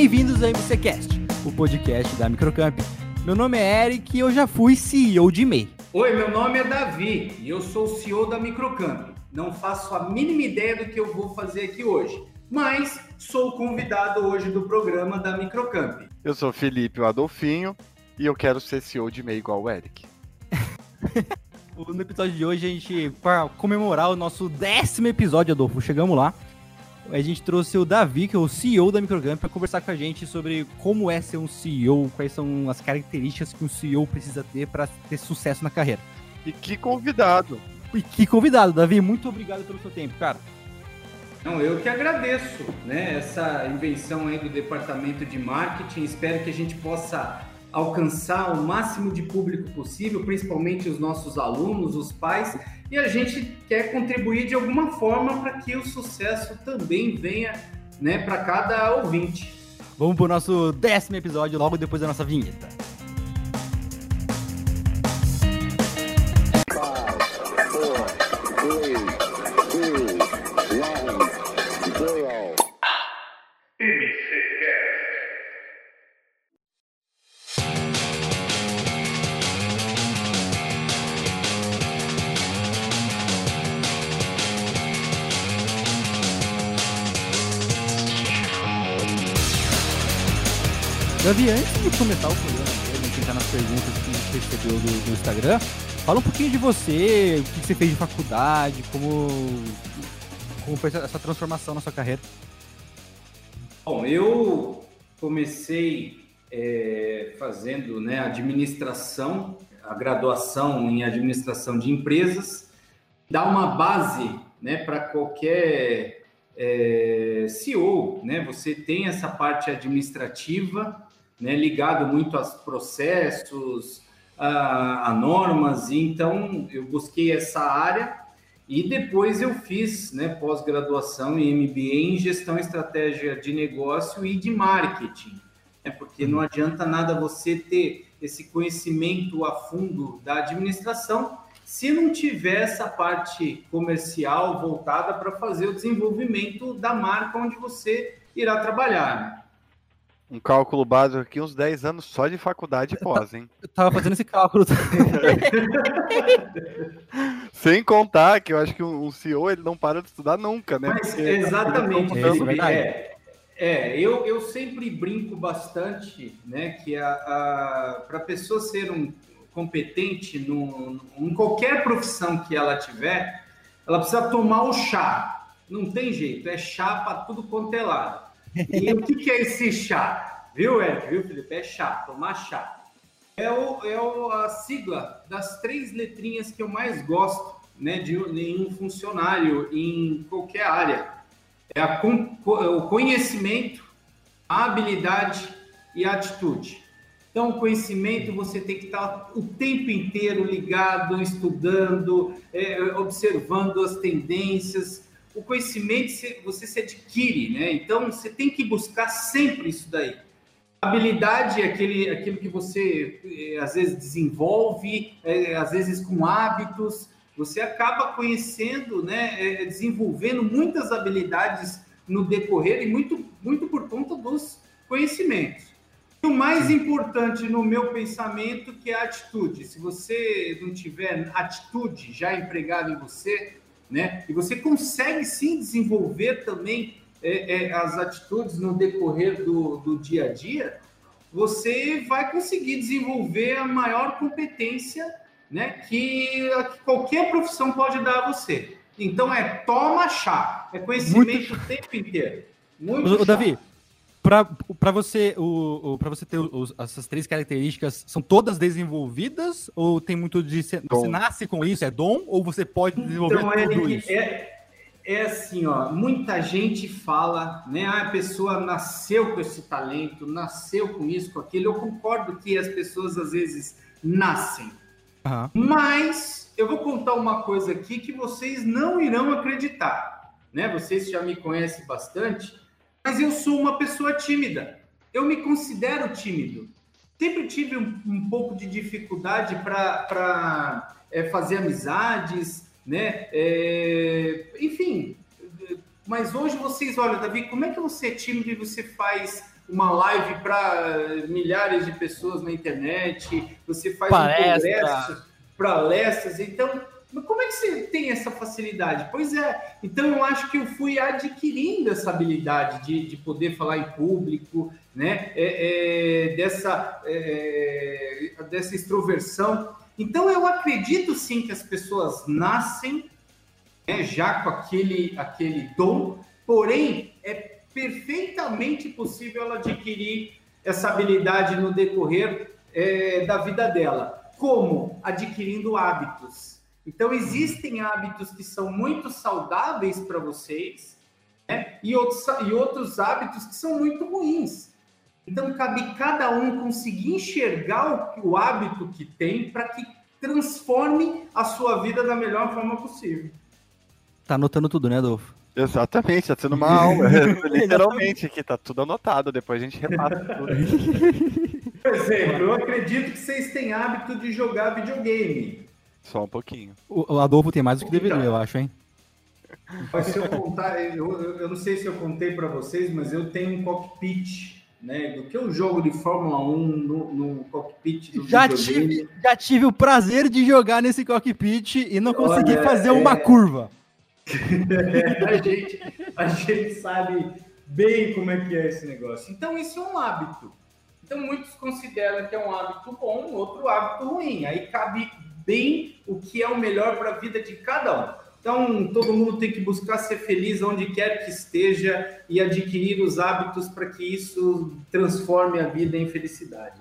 Bem-vindos ao MCCast, o podcast da Microcamp. Meu nome é Eric e eu já fui CEO de MEI. Oi, meu nome é Davi e eu sou o CEO da Microcamp. Não faço a mínima ideia do que eu vou fazer aqui hoje, mas sou o convidado hoje do programa da Microcamp. Eu sou Felipe, o Adolfinho, e eu quero ser CEO de MEI igual o Eric. no episódio de hoje, a gente, para comemorar o nosso décimo episódio, Adolfo, chegamos lá. A gente trouxe o Davi, que é o CEO da Microcamp, para conversar com a gente sobre como é ser um CEO, quais são as características que um CEO precisa ter para ter sucesso na carreira. E que convidado! E que convidado, Davi, muito obrigado pelo seu tempo, cara. Não, eu que agradeço, né, essa invenção aí do departamento de marketing. Espero que a gente possa alcançar o máximo de público possível, principalmente os nossos alunos, os pais, e a gente quer contribuir de alguma forma para que o sucesso também venha né, para cada ouvinte. Vamos para o nosso décimo episódio logo depois da nossa vinheta. Davi, antes de começar o programa, a gente entrar nas perguntas que a gente recebeu do, do, Instagram, fala um pouquinho de você, o que você fez de faculdade, como, como foi essa transformação na sua carreira. Bom, eu comecei é, fazendo né, administração, a graduação em administração de empresas, dá uma base né, para qualquer é, CEO, né? Você tem essa parte administrativa né, ligado muito aos processos, a, a, normas, e então eu busquei essa área e depois eu fiz né, pós-graduação em MBA em gestão estratégia de negócio e de marketing, né, porque não adianta nada você ter esse conhecimento a fundo da administração se não tiver essa parte comercial voltada para fazer o desenvolvimento da marca onde você irá trabalhar. Um cálculo básico aqui, uns 10 anos só de faculdade pós, hein? Eu tava fazendo esse cálculo Sem contar que eu acho que um CEO ele não para de estudar nunca, né? Mas, exatamente. É, é, é, eu, eu sempre brinco bastante, né? Que a, a para a pessoa ser um competente no, em qualquer profissão que ela tiver, ela precisa tomar o chá. Não tem jeito, é chá para tudo quanto é lado. E o que, que é esse chá? Viu, Eric? Viu, Felipe? É chá, tomar chá. É, o, é o, a sigla das três letrinhas que eu mais gosto né, de nenhum funcionário em qualquer área. É a, o conhecimento, a habilidade e a atitude. Então, o conhecimento você tem que estar o tempo inteiro ligado, estudando, é, observando as tendências, o conhecimento você se adquire, né? Então você tem que buscar sempre isso daí. habilidade é aquele, aquilo que você é, às vezes desenvolve, é, às vezes com hábitos, você acaba conhecendo, né, é, desenvolvendo muitas habilidades no decorrer e muito, muito por conta dos conhecimentos. E o mais importante no meu pensamento que é a atitude. Se você não tiver atitude já empregada em você, né? E você consegue sim desenvolver também é, é, as atitudes no decorrer do, do dia a dia, você vai conseguir desenvolver a maior competência né, que, que qualquer profissão pode dar a você. Então é toma chá, é conhecimento Muito... o tempo inteiro. Muito Davi, para você, o, o para você ter os, essas três características, são todas desenvolvidas ou tem muito de você, você nasce com isso, é dom ou você pode desenvolver então, tudo isso? É, é assim, ó, muita gente fala, né? Ah, a pessoa nasceu com esse talento, nasceu com isso, com aquilo. Eu concordo que as pessoas às vezes nascem, uhum. mas eu vou contar uma coisa aqui que vocês não irão acreditar, né? Vocês já me conhecem bastante mas eu sou uma pessoa tímida. Eu me considero tímido. Sempre tive um, um pouco de dificuldade para é, fazer amizades, né? É, enfim, mas hoje vocês olham, Davi, como é que você é tímido e você faz uma live para milhares de pessoas na internet, você faz Palestra. um congresso, palestras, então mas como é que você tem essa facilidade? Pois é, então eu acho que eu fui adquirindo essa habilidade de, de poder falar em público, né? É, é, dessa, é, dessa extroversão. Então eu acredito sim que as pessoas nascem né, já com aquele, aquele dom, porém é perfeitamente possível ela adquirir essa habilidade no decorrer é, da vida dela. Como? Adquirindo hábitos. Então, existem hábitos que são muito saudáveis para vocês né? e, outros, e outros hábitos que são muito ruins. Então, cabe cada um conseguir enxergar o, o hábito que tem para que transforme a sua vida da melhor forma possível. Tá anotando tudo, né, Adolfo? Exatamente, tá sendo uma aula. Literalmente aqui, tá tudo anotado, depois a gente repassa tudo. Por exemplo, eu acredito que vocês têm hábito de jogar videogame. Só um pouquinho. O, o Adolfo tem mais do que deveria, então, eu acho, hein? Mas se eu contar, eu, eu não sei se eu contei para vocês, mas eu tenho um cockpit, né? Do que eu jogo de Fórmula 1 no, no cockpit do já tive, já tive o prazer de jogar nesse cockpit e não consegui Olha, fazer é... uma curva. a, gente, a gente sabe bem como é que é esse negócio. Então, isso é um hábito. Então, muitos consideram que é um hábito bom, outro hábito ruim. Aí cabe bem o que é o melhor para a vida de cada um. Então, todo mundo tem que buscar ser feliz onde quer que esteja e adquirir os hábitos para que isso transforme a vida em felicidade.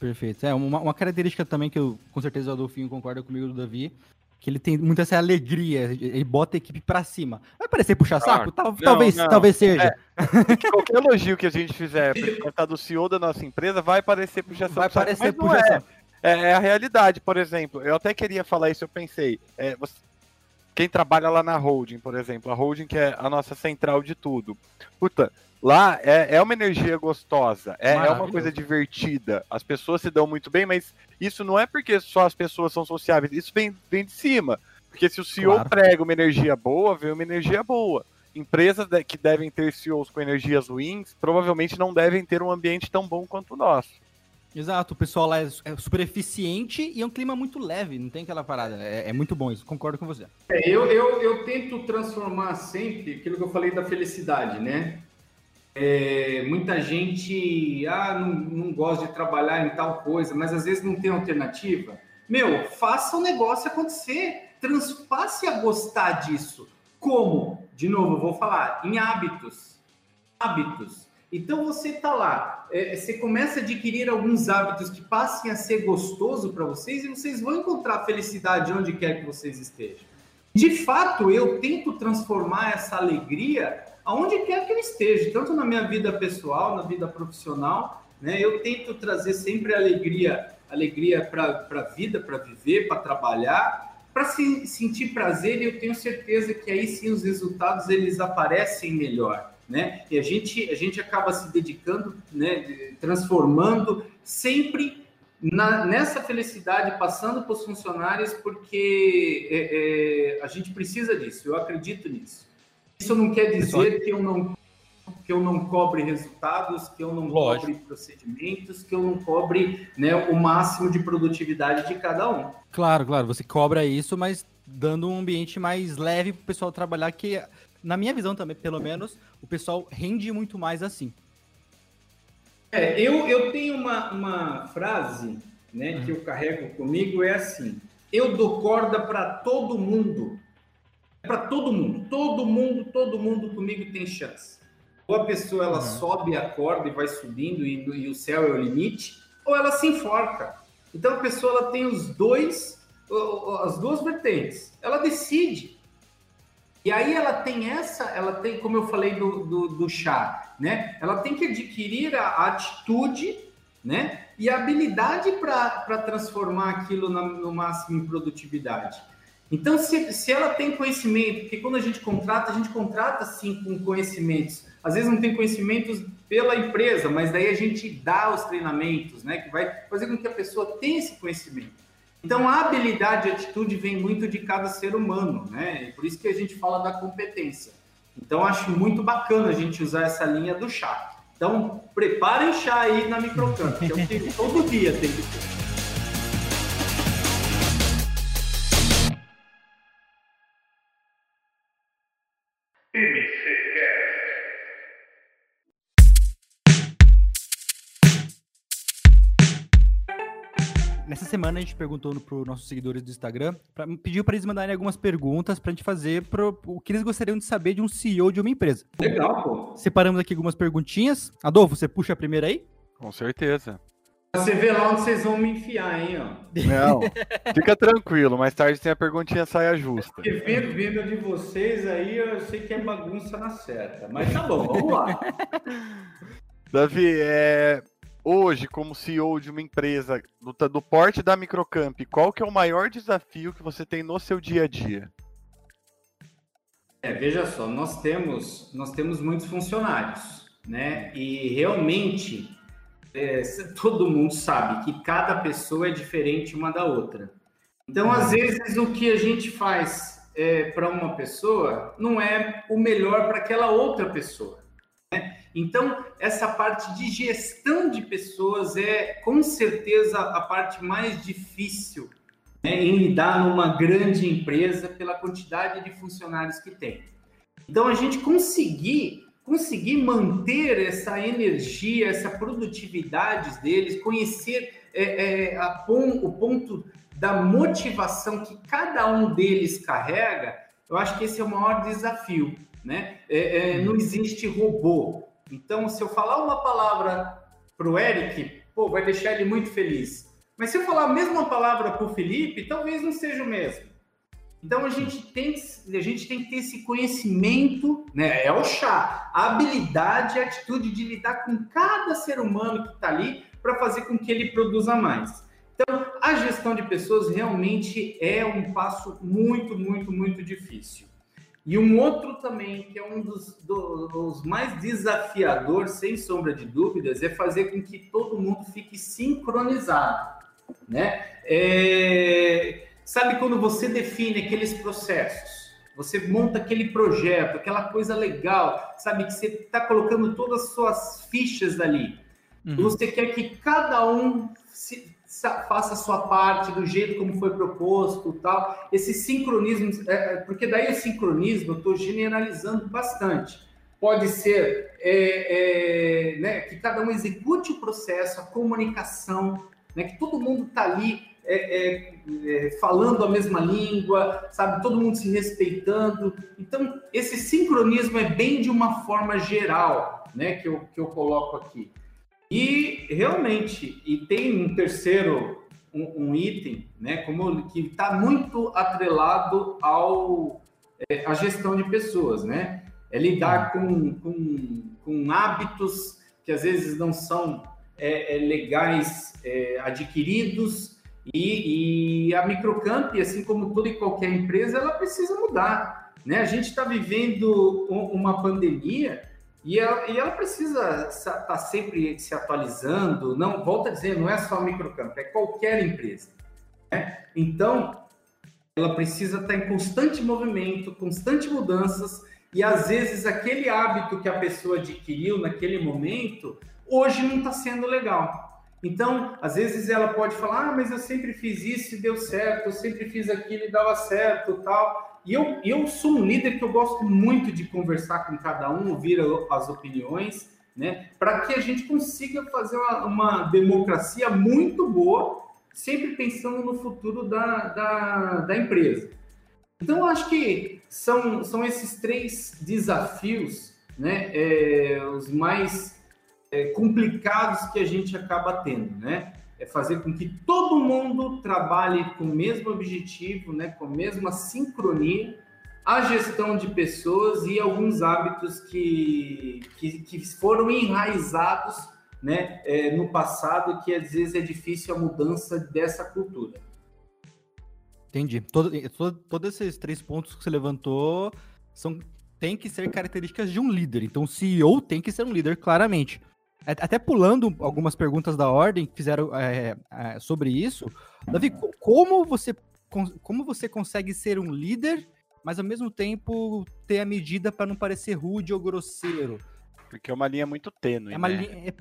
Perfeito. É uma, uma característica também que eu, com certeza, o Adolfinho concorda comigo do Davi, que ele tem muita essa alegria, ele bota a equipe para cima. Vai parecer puxar saco? Tal, não, talvez, não. talvez seja. É, qualquer elogio que a gente fizer para do CEO da nossa empresa vai parecer puxar saco. Vai parecer puxar é. saco. É, é, a realidade, por exemplo. Eu até queria falar isso, eu pensei. É, você, quem trabalha lá na holding, por exemplo, a holding que é a nossa central de tudo. Puta, lá é, é uma energia gostosa, é, é uma coisa divertida. As pessoas se dão muito bem, mas isso não é porque só as pessoas são sociáveis, isso vem, vem de cima. Porque se o CEO claro. prega uma energia boa, vem uma energia boa. Empresas que devem ter CEOs com energias ruins provavelmente não devem ter um ambiente tão bom quanto o nosso. Exato, o pessoal lá é, é super eficiente e é um clima muito leve, não tem aquela parada. É, é muito bom isso, concordo com você. É, eu, eu, eu tento transformar sempre aquilo que eu falei da felicidade, né? É, muita gente ah, não, não gosta de trabalhar em tal coisa, mas às vezes não tem alternativa. Meu, faça o negócio acontecer, transpasse a gostar disso. Como? De novo, vou falar, em hábitos. Hábitos. Então você está lá, é, você começa a adquirir alguns hábitos que passem a ser gostoso para vocês e vocês vão encontrar felicidade onde quer que vocês estejam. De fato, eu tento transformar essa alegria aonde quer que eu esteja, tanto na minha vida pessoal, na vida profissional, né? Eu tento trazer sempre alegria, alegria para a vida, para viver, para trabalhar, para se sentir prazer. E eu tenho certeza que aí sim os resultados eles aparecem melhor né? E a gente, a gente acaba se dedicando, né, transformando sempre na, nessa felicidade, passando para os funcionários, porque é, é, a gente precisa disso, eu acredito nisso. Isso não quer dizer que eu não que eu não cobre resultados, que eu não Lógico. cobre procedimentos, que eu não cobre né, o máximo de produtividade de cada um. Claro, claro, você cobra isso, mas dando um ambiente mais leve para o pessoal trabalhar, que na minha visão também, pelo menos, o pessoal rende muito mais assim. É, eu, eu tenho uma, uma frase né, que eu carrego comigo, é assim, eu dou corda para todo mundo, para todo mundo, todo mundo, todo mundo comigo tem chance. Ou a pessoa ela uhum. sobe a corda e vai subindo e, e o céu é o limite, ou ela se enforca. Então a pessoa ela tem os dois, as duas vertentes. Ela decide e aí ela tem essa, ela tem, como eu falei do, do, do chá, né? Ela tem que adquirir a atitude, né? E a habilidade para transformar aquilo na, no máximo em produtividade. Então, se, se ela tem conhecimento, porque quando a gente contrata, a gente contrata sim com conhecimentos. Às vezes não tem conhecimentos pela empresa, mas daí a gente dá os treinamentos, né? Que vai fazer com que a pessoa tenha esse conhecimento. Então, a habilidade e atitude vem muito de cada ser humano, né? E por isso que a gente fala da competência. Então, acho muito bacana a gente usar essa linha do chá. Então, preparem chá aí na Microcamp, que é o que todo dia tem que ter. Semana a gente perguntou para os nossos seguidores do Instagram, pra, pediu para eles mandarem algumas perguntas para a gente fazer pro, o que eles gostariam de saber de um CEO de uma empresa. Legal, pô. Separamos aqui algumas perguntinhas. Adolfo, você puxa a primeira aí? Com certeza. Você vê lá onde vocês vão me enfiar, hein, ó. Não, fica tranquilo, mais tarde tem a perguntinha saia justa. Porque vendo, vendo de vocês aí, eu sei que é bagunça na certa. Mas tá bom, vamos lá. Davi, é, hoje, como CEO de uma empresa do, do porte da Microcamp, qual que é o maior desafio que você tem no seu dia a dia? É, veja só, nós temos, nós temos muitos funcionários, né? E realmente é, todo mundo sabe que cada pessoa é diferente uma da outra. Então, às vezes, o que a gente faz é, para uma pessoa não é o melhor para aquela outra pessoa. Então, essa parte de gestão de pessoas é, com certeza, a parte mais difícil né, em lidar numa grande empresa pela quantidade de funcionários que tem. Então, a gente conseguir conseguir manter essa energia, essa produtividade deles, conhecer é, é, o ponto da motivação que cada um deles carrega, eu acho que esse é o maior desafio, né? É, é não existe robô. Então, se eu falar uma palavra para o Eric, pô, vai deixar ele muito feliz. Mas se eu falar a mesma palavra para o Felipe, talvez não seja o mesmo. Então a gente tem, a gente tem que ter esse conhecimento, né? É o chá, a habilidade, a atitude de lidar com cada ser humano que está ali para fazer com que ele produza mais. Então, a gestão de pessoas realmente é um passo muito, muito, muito difícil. E um outro também, que é um dos, dos mais desafiadores, sem sombra de dúvidas, é fazer com que todo mundo fique sincronizado, né? É Sabe quando você define aqueles processos? Você monta aquele projeto, aquela coisa legal, sabe? Que você está colocando todas as suas fichas ali. Uhum. Você quer que cada um se, faça a sua parte do jeito como foi proposto tal. Esse sincronismo, é, é porque daí o sincronismo eu estou generalizando bastante. Pode ser é, é, né, que cada um execute o processo, a comunicação, né, que todo mundo está ali é, é, é, falando a mesma língua, sabe? Todo mundo se respeitando. Então, esse sincronismo é bem de uma forma geral, né? Que eu, que eu coloco aqui. E realmente, e tem um terceiro um, um item, né? Como que está muito atrelado ao é, a gestão de pessoas, né? É lidar com, com, com hábitos que às vezes não são é, é legais é, adquiridos e, e a Microcamp, assim como toda e qualquer empresa, ela precisa mudar. Né? A gente está vivendo uma pandemia e ela, e ela precisa estar tá sempre se atualizando. Não, volta a dizer, não é só a Microcamp, é qualquer empresa. Né? Então, ela precisa estar tá em constante movimento, constante mudanças, e às vezes aquele hábito que a pessoa adquiriu naquele momento, hoje não está sendo legal. Então, às vezes ela pode falar, ah, mas eu sempre fiz isso e deu certo, eu sempre fiz aquilo e dava certo, tal. E eu, eu sou um líder que eu gosto muito de conversar com cada um, ouvir as opiniões, né, para que a gente consiga fazer uma, uma, democracia muito boa, sempre pensando no futuro da, da, da empresa. Então, eu acho que são, são esses três desafios, né, é, os mais é, complicados que a gente acaba tendo, né? É fazer com que todo mundo trabalhe com o mesmo objetivo, né? Com a mesma sincronia, a gestão de pessoas e alguns hábitos que, que, que foram enraizados né, é, no passado, que às vezes é difícil a mudança dessa cultura. Entendi. Todo, todo, todos esses três pontos que você levantou são tem que ser características de um líder. Então, o CEO tem que ser um líder, claramente. Até pulando algumas perguntas da ordem que fizeram é, é, sobre isso, Davi, como você, como você consegue ser um líder, mas ao mesmo tempo ter a medida para não parecer rude ou grosseiro? porque é uma linha muito tênue. É uma né? linha, é,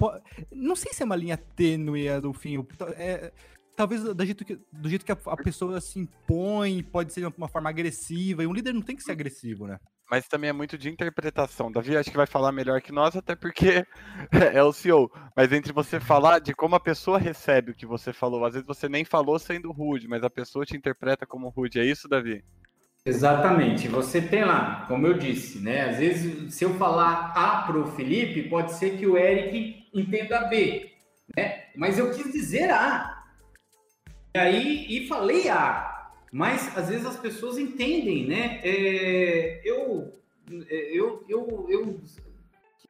não sei se é uma linha tênue, Adolfinho. É, talvez do jeito que, do jeito que a, a, pessoa se impõe, pode ser de uma forma agressiva, e um líder não tem que ser agressivo, né? Mas também é muito de interpretação. Davi acho que vai falar melhor que nós, até porque é o CEO. Mas entre você falar de como a pessoa recebe o que você falou, às vezes você nem falou sendo rude, mas a pessoa te interpreta como rude. É isso, Davi? Exatamente. Você tem lá, como eu disse, né? Às vezes, se eu falar A para o Felipe, pode ser que o Eric entenda B, né? Mas eu quis dizer A. E aí, e falei A. Mas às vezes as pessoas entendem, né? É, eu, é, eu, eu, eu,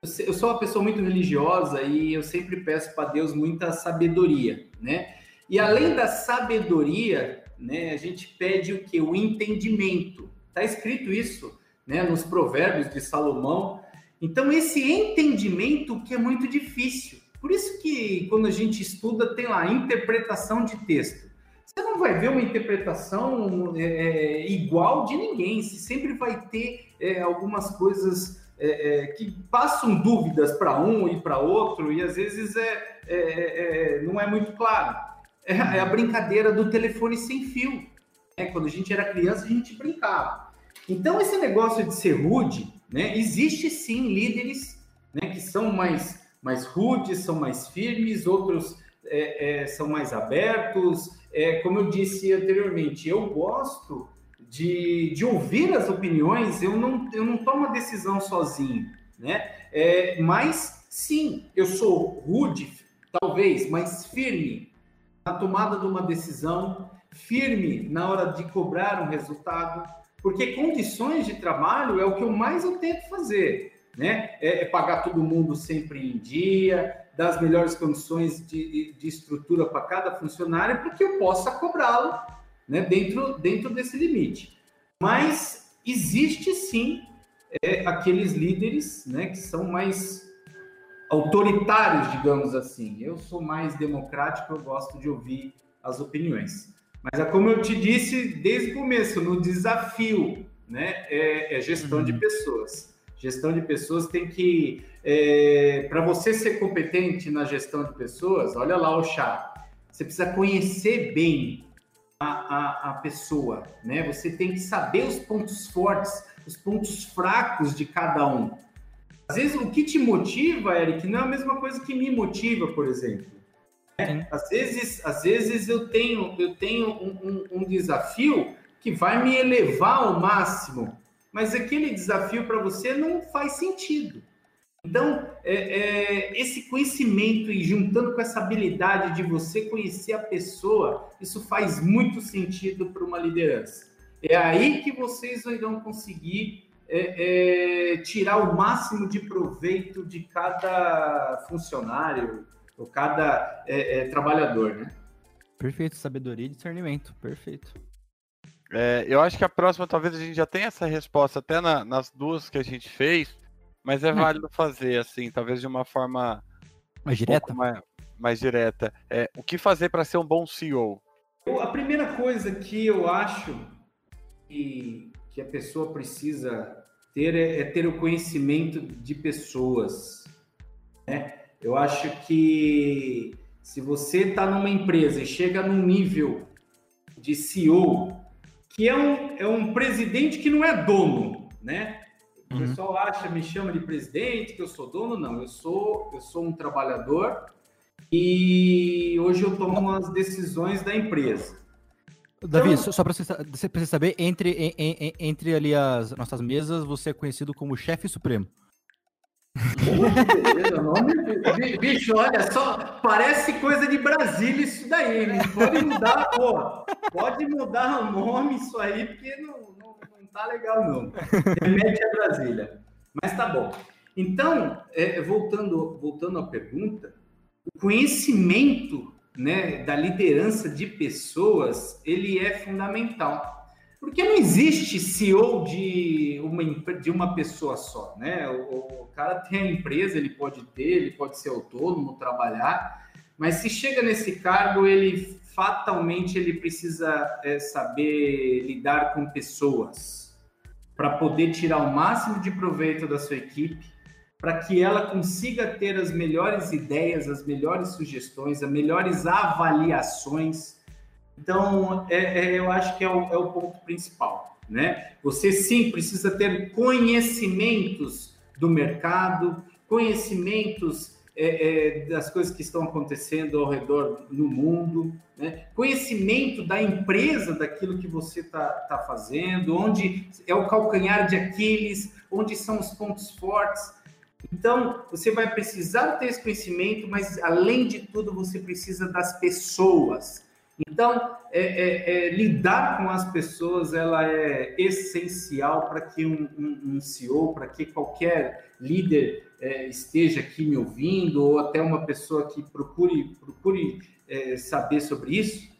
eu sou uma pessoa muito religiosa e eu sempre peço para Deus muita sabedoria, né? E além da sabedoria, né, a gente pede o que? O entendimento. Está escrito isso né, nos provérbios de Salomão. Então, esse entendimento que é muito difícil. Por isso que quando a gente estuda, tem lá interpretação de texto. Você não vai ver uma interpretação é, é igual de ninguém. Você sempre vai ter é, algumas coisas é, é que passam dúvidas para um e para outro, e às vezes é, é, não é muito claro. É, a brincadeira do telefone sem fio. Né? Quando a gente era criança, a gente brincava. Então, esse negócio de ser rude, né? Existe sim líderes né, que são mais, mais rudes, são mais firmes, outros é, é, são mais abertos. É, como eu disse anteriormente, eu gosto de, de ouvir as opiniões, eu não, eu não tomo a decisão sozinho, né? É, mas sim, eu sou rude, talvez, mas firme, na tomada de uma decisão, firme na hora de cobrar um resultado, porque condições de trabalho é o que eu mais eu tento fazer, né? É, é pagar todo mundo sempre em dia, dar as melhores condições de, de estrutura para cada funcionário, para que eu possa cobrá-lo, né? Dentro, dentro desse limite. Mas existe sim é, aqueles líderes, né? Que são mais autoritários, digamos assim. Eu sou mais democrático, eu gosto de ouvir as opiniões. Mas é como eu te disse desde o começo, no desafio, né? É, é gestão uhum. de pessoas. Gestão de pessoas tem que. É, Para você ser competente na gestão de pessoas, olha lá o chá. Você precisa conhecer bem a, a, a pessoa, né? Você tem que saber os pontos fortes, os pontos fracos de cada um. Às vezes o que te motiva, Eric, não é a mesma coisa que me motiva, por exemplo. É, às vezes, às vezes eu tenho, eu tenho um, um, um desafio que vai me elevar ao máximo, mas aquele desafio para você não faz sentido. Então, é, é, esse conhecimento e juntando com essa habilidade de você conhecer a pessoa, isso faz muito sentido para uma liderança. É aí que vocês irão conseguir é, é, tirar o máximo de proveito de cada funcionário ou cada é, é trabalhador, né? Perfeito, sabedoria e discernimento, perfeito. É, eu acho que a próxima talvez a gente já tenha essa resposta até na, nas duas que a gente fez, mas é válido fazer assim, talvez de uma forma mais direta. Um mais, mais, direta. É, o que fazer para ser um bom CEO? A primeira coisa que eu acho que, que a pessoa precisa ter é, é ter o conhecimento de pessoas. Né? Eu acho que se você está numa empresa e chega num nível de CEO, que é um, é um presidente que não é dono, né? O uhum. pessoal acha, me chama de presidente, que eu sou dono, não. Eu sou, eu sou um trabalhador e hoje eu tomo as decisões da empresa. Davi, então, só para você, você, saber, entre, em, entre ali as nossas mesas, você é conhecido como chefe supremo. nome, bicho, olha só, parece coisa de Brasília isso daí. Pode mudar, pô, pode mudar o nome isso aí, porque não tá legal, não. Remete a Brasília. Mas tá bom. Então, é, voltando, voltando à pergunta, o conhecimento né, da liderança de pessoas, ele é fundamental. Porque não existe CEO de uma, de uma pessoa só, né? O, o cara tem a empresa, ele pode ter, ele pode ser autônomo, trabalhar, mas se chega nesse cargo, ele fatalmente ele precisa é, saber lidar com pessoas para poder tirar o máximo de proveito da sua equipe, para que ela consiga ter as melhores ideias, as melhores sugestões, as melhores avaliações. Então, é, é, eu acho que é o, é o ponto principal. Né? Você sim precisa ter conhecimentos do mercado, conhecimentos é, é, das coisas que estão acontecendo ao redor no mundo, né? conhecimento da empresa, daquilo que você está tá fazendo, onde é o calcanhar de Aquiles, onde são os pontos fortes. Então, você vai precisar ter esse conhecimento, mas além de tudo, você precisa das pessoas. Então, é, é, é, lidar com as pessoas ela é essencial para que um, um, um CEO, para que qualquer líder é, esteja aqui me ouvindo, ou até uma pessoa que procure, procure é, saber sobre isso,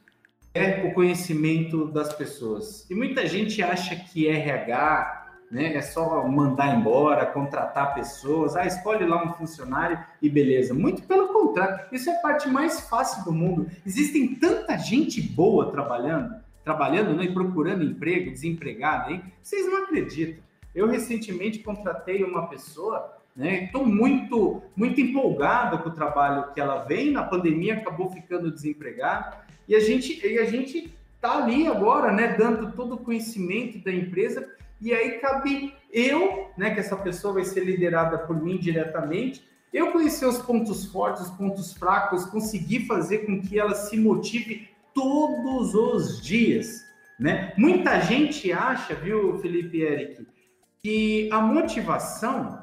é o conhecimento das pessoas. E muita gente acha que RH né, é só mandar embora, contratar pessoas, ah, escolhe lá um funcionário e beleza. Muito pelo contrário, isso é a parte mais fácil do mundo. Existem tanta gente boa trabalhando, trabalhando né, e procurando emprego, desempregada, hein? Vocês não acreditam. Eu recentemente contratei uma pessoa né? Estou muito, muito empolgado com o trabalho que ela vem. Na pandemia acabou ficando desempregada e a gente, e a gente está ali agora, né? Dando todo o conhecimento da empresa e aí cabe eu, né? Que essa pessoa vai ser liderada por mim diretamente. Eu conhecer os pontos fortes, os pontos fracos, conseguir fazer com que ela se motive todos os dias, né? Muita gente acha, viu, Felipe e Eric, que a motivação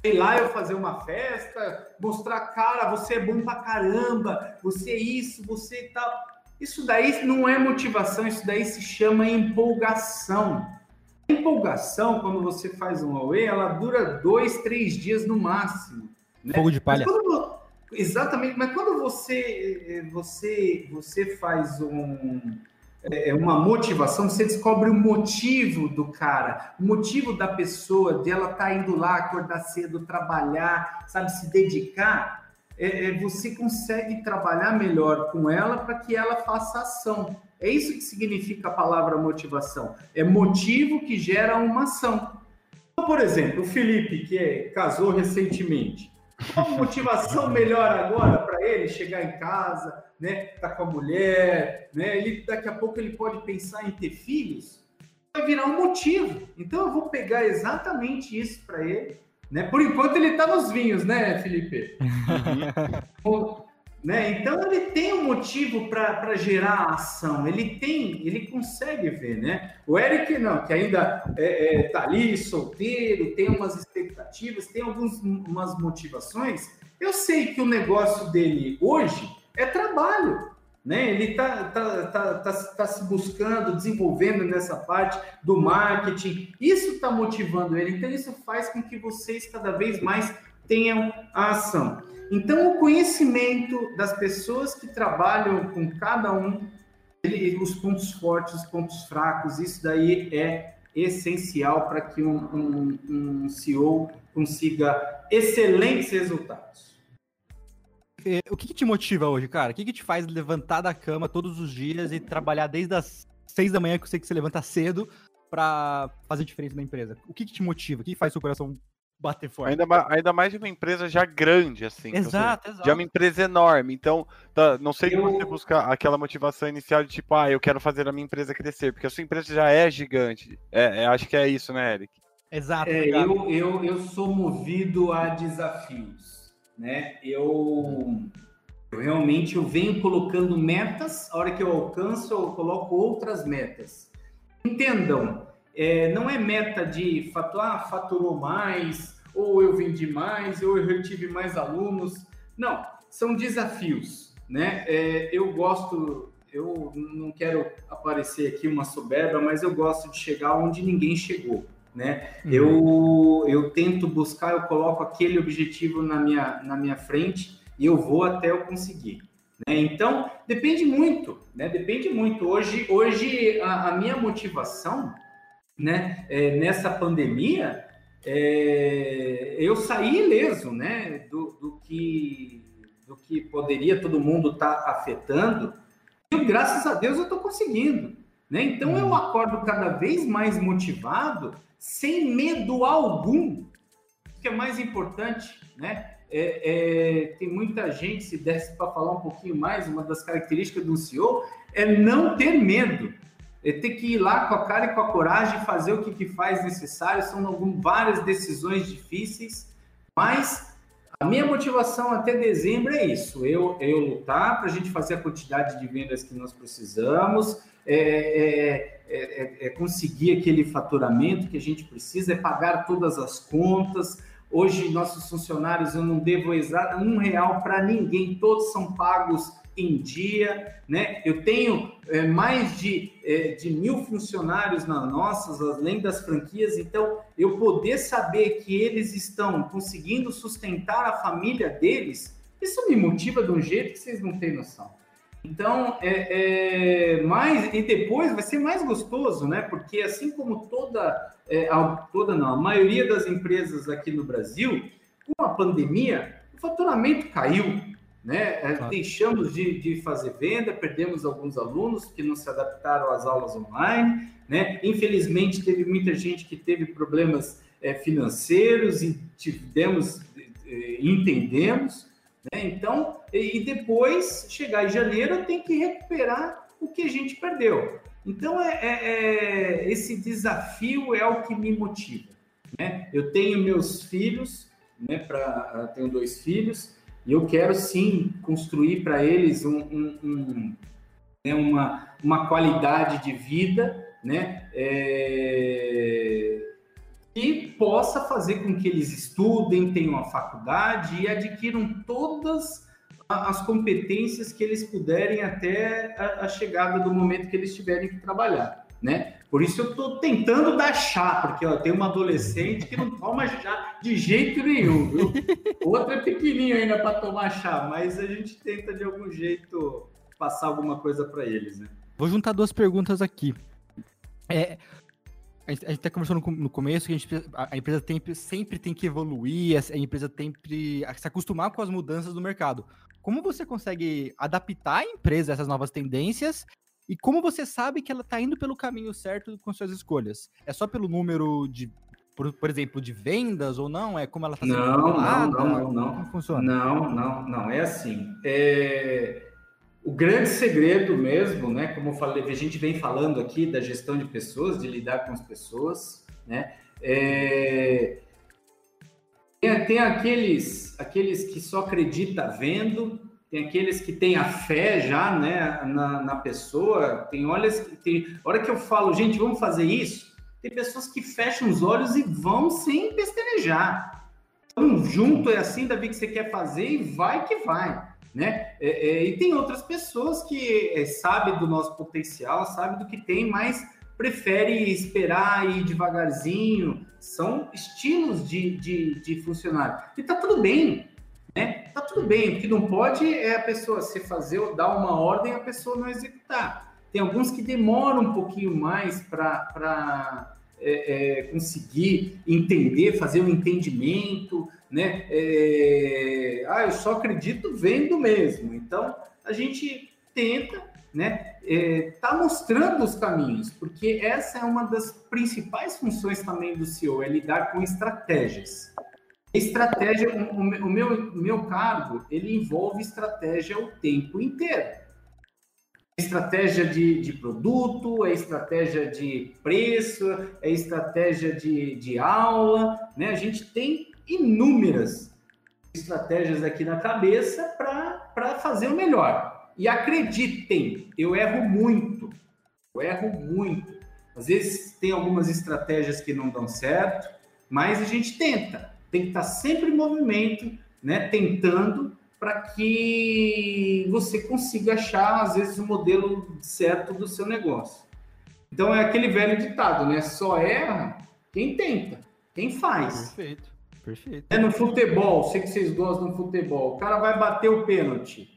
sei lá, eu fazer uma festa, mostrar, cara, você é bom pra caramba, você é isso, você tal. Isso daí não é motivação, isso daí se chama empolgação. A empolgação, quando você faz um AUE, ela dura dois, três dias no máximo. Né? Fogo de palha. Mas quando, exatamente, mas quando você, você, você faz um é, é uma motivação, você descobre o motivo do cara, o motivo da pessoa, de ela estar tá indo lá, acordar cedo, trabalhar, sabe, se dedicar, é, é, você consegue trabalhar melhor com ela para que ela faça ação. É isso que significa a palavra motivação. É motivo que gera uma ação. Então, por exemplo, o Felipe, que é, casou recentemente, qual motivação melhor agora para ele chegar em casa, né? Tá com a mulher, né? Ele daqui a pouco ele pode pensar em ter filhos, vai virar um motivo. Então eu vou pegar exatamente isso para ele, né? Por enquanto ele tá nos vinhos, né, Felipe? Né? Então ele tem um motivo para gerar ação, ele tem, ele consegue ver, né? O Eric não, que ainda é, é, tá ali solteiro, tem umas expectativas, tem algumas motivações. Eu sei que o negócio dele hoje é trabalho. Né? Ele está tá, tá, tá, tá, se buscando, desenvolvendo nessa parte do marketing. Isso está motivando ele. Então, isso faz com que vocês cada vez mais tenham a ação. Então, o conhecimento das pessoas que trabalham com cada um, ele, os pontos fortes, os pontos fracos, isso daí é essencial para que um, um, um CEO consiga excelentes resultados. É, o que, que, te motiva hoje, cara? O que, que te faz levantar da cama todos os dias e trabalhar desde as seis da manhã, que eu sei que você levanta cedo, para fazer diferença na empresa? O que, que te motiva? O que faz seu coração bater forte? Ainda, ainda mais de uma empresa já grande, assim. Exato, exato. De uma empresa enorme. Então, tá, não sei se você busca aquela motivação inicial de tipo, ah, eu quero fazer a minha empresa crescer, porque a sua empresa já é gigante. É, é acho que é isso, né, Eric? Exato. É, eu, eu, eu sou movido a desafios né? Eu, eu realmente eu venho colocando metas, a hora que eu alcanço, eu coloco outras metas. Entendam, é, não é meta de faturar, ah, faturou mais, ou eu vendi mais, ou eu tive mais alunos. Não, são desafios, né? É, eu gosto, eu não quero aparecer aqui uma soberba, mas eu gosto de chegar onde ninguém chegou né? Uhum. Eu, eu tento buscar, eu coloco aquele objetivo na minha, na minha frente e eu vou até eu conseguir. Né? Então, depende muito, né? Depende muito. Hoje, hoje a, a minha motivação, né? É, nessa pandemia, é, eu saí ileso, né? Do, do, que, do que poderia todo mundo estar tá afetando. E graças a Deus eu estou conseguindo. Né? Então eu uhum. acordo cada vez mais motivado sem medo algum o que é mais importante, né? É, é, tem muita gente, se desse para falar um pouquinho mais, uma das características do CEO é não ter medo. É ter que ir lá com a cara e com a coragem fazer o que, que faz necessário. São algumas, várias decisões difíceis, mas a minha motivação até dezembro é isso: eu, eu lutar para a gente fazer a quantidade de vendas que nós precisamos, é, é, é, é, conseguir aquele faturamento que a gente precisa, é pagar todas as contas. Hoje, nossos funcionários, eu não devo exato um real para ninguém, todos são pagos em dia, né? Eu tenho é, mais de, é, de mil funcionários na nossas, além das franquias, então eu poder saber que eles estão conseguindo sustentar a família deles, isso me motiva de um jeito que vocês não têm noção. Então, é, é, mais e depois vai ser mais gostoso, né? Porque assim como toda, é, a, toda não, a maioria das empresas aqui no Brasil, com a pandemia, o faturamento caiu, né? É, claro. Deixamos de, de fazer venda, perdemos alguns alunos que não se adaptaram às aulas online, né? Infelizmente, teve muita gente que teve problemas é, financeiros e tivemos, é, entendemos, né? Então, e depois, chegar em janeiro, tem que recuperar o que a gente perdeu. Então, é, é, é, esse desafio é o que me motiva. Né? Eu tenho meus filhos, né, pra, tenho dois filhos, e eu quero sim construir para eles um, um, um, né, uma, uma qualidade de vida, né? É, e possa fazer com que eles estudem, tenham a faculdade e adquiram todas as competências que eles puderem até a, a chegada do momento que eles tiverem que trabalhar, né? Por isso eu estou tentando dar chá, porque ó, tem uma adolescente que não toma chá de jeito nenhum, viu? Outra é pequenininho ainda para tomar chá, mas a gente tenta de algum jeito passar alguma coisa para eles, né? Vou juntar duas perguntas aqui. É, a gente está conversando no começo que a, gente, a empresa tem, sempre tem que evoluir, a empresa tem que se acostumar com as mudanças do mercado. Como você consegue adaptar a empresa a essas novas tendências e como você sabe que ela está indo pelo caminho certo com suas escolhas? É só pelo número de, por, por exemplo, de vendas ou não? É como ela está sendo não, não, não, não, não. Como funciona? Não, não, não. É assim. É... O grande segredo mesmo, né? Como eu falei, a gente vem falando aqui da gestão de pessoas, de lidar com as pessoas, né? É... Tem, tem aqueles, aqueles que só acredita vendo, tem aqueles que têm a fé já né, na, na pessoa, tem olhas tem hora que eu falo, gente, vamos fazer isso, tem pessoas que fecham os olhos e vão sem pestanejar. Então, junto é assim, Davi, que você quer fazer e vai que vai. Né? É, é, e tem outras pessoas que é, sabem do nosso potencial, sabem do que tem, mas prefere esperar e ir devagarzinho. São estilos de, de, de funcionário. E tá tudo bem. Né? Tá tudo bem, o que não pode é a pessoa se fazer ou dar uma ordem a pessoa não executar. Tem alguns que demoram um pouquinho mais para é, é, conseguir entender, fazer um entendimento, né? É, ah, eu só acredito vendo mesmo. Então, a gente tenta, né? É, tá mostrando os caminhos, porque essa é uma das principais funções também do CEO, é lidar com estratégias. Estratégia, o, o meu, meu cargo, ele envolve estratégia o tempo inteiro. Estratégia de, de produto, é estratégia de preço, é estratégia de, de aula, né? A gente tem inúmeras estratégias aqui na cabeça para fazer o melhor. E acreditem, eu erro muito, eu erro muito. Às vezes tem algumas estratégias que não dão certo, mas a gente tenta tem que estar sempre em movimento, né, tentando para que você consiga achar, às vezes, o modelo certo do seu negócio. Então, é aquele velho ditado, né? Só erra quem tenta, quem faz. Perfeito, perfeito. É no futebol, sei que vocês gostam do futebol, o cara vai bater o pênalti.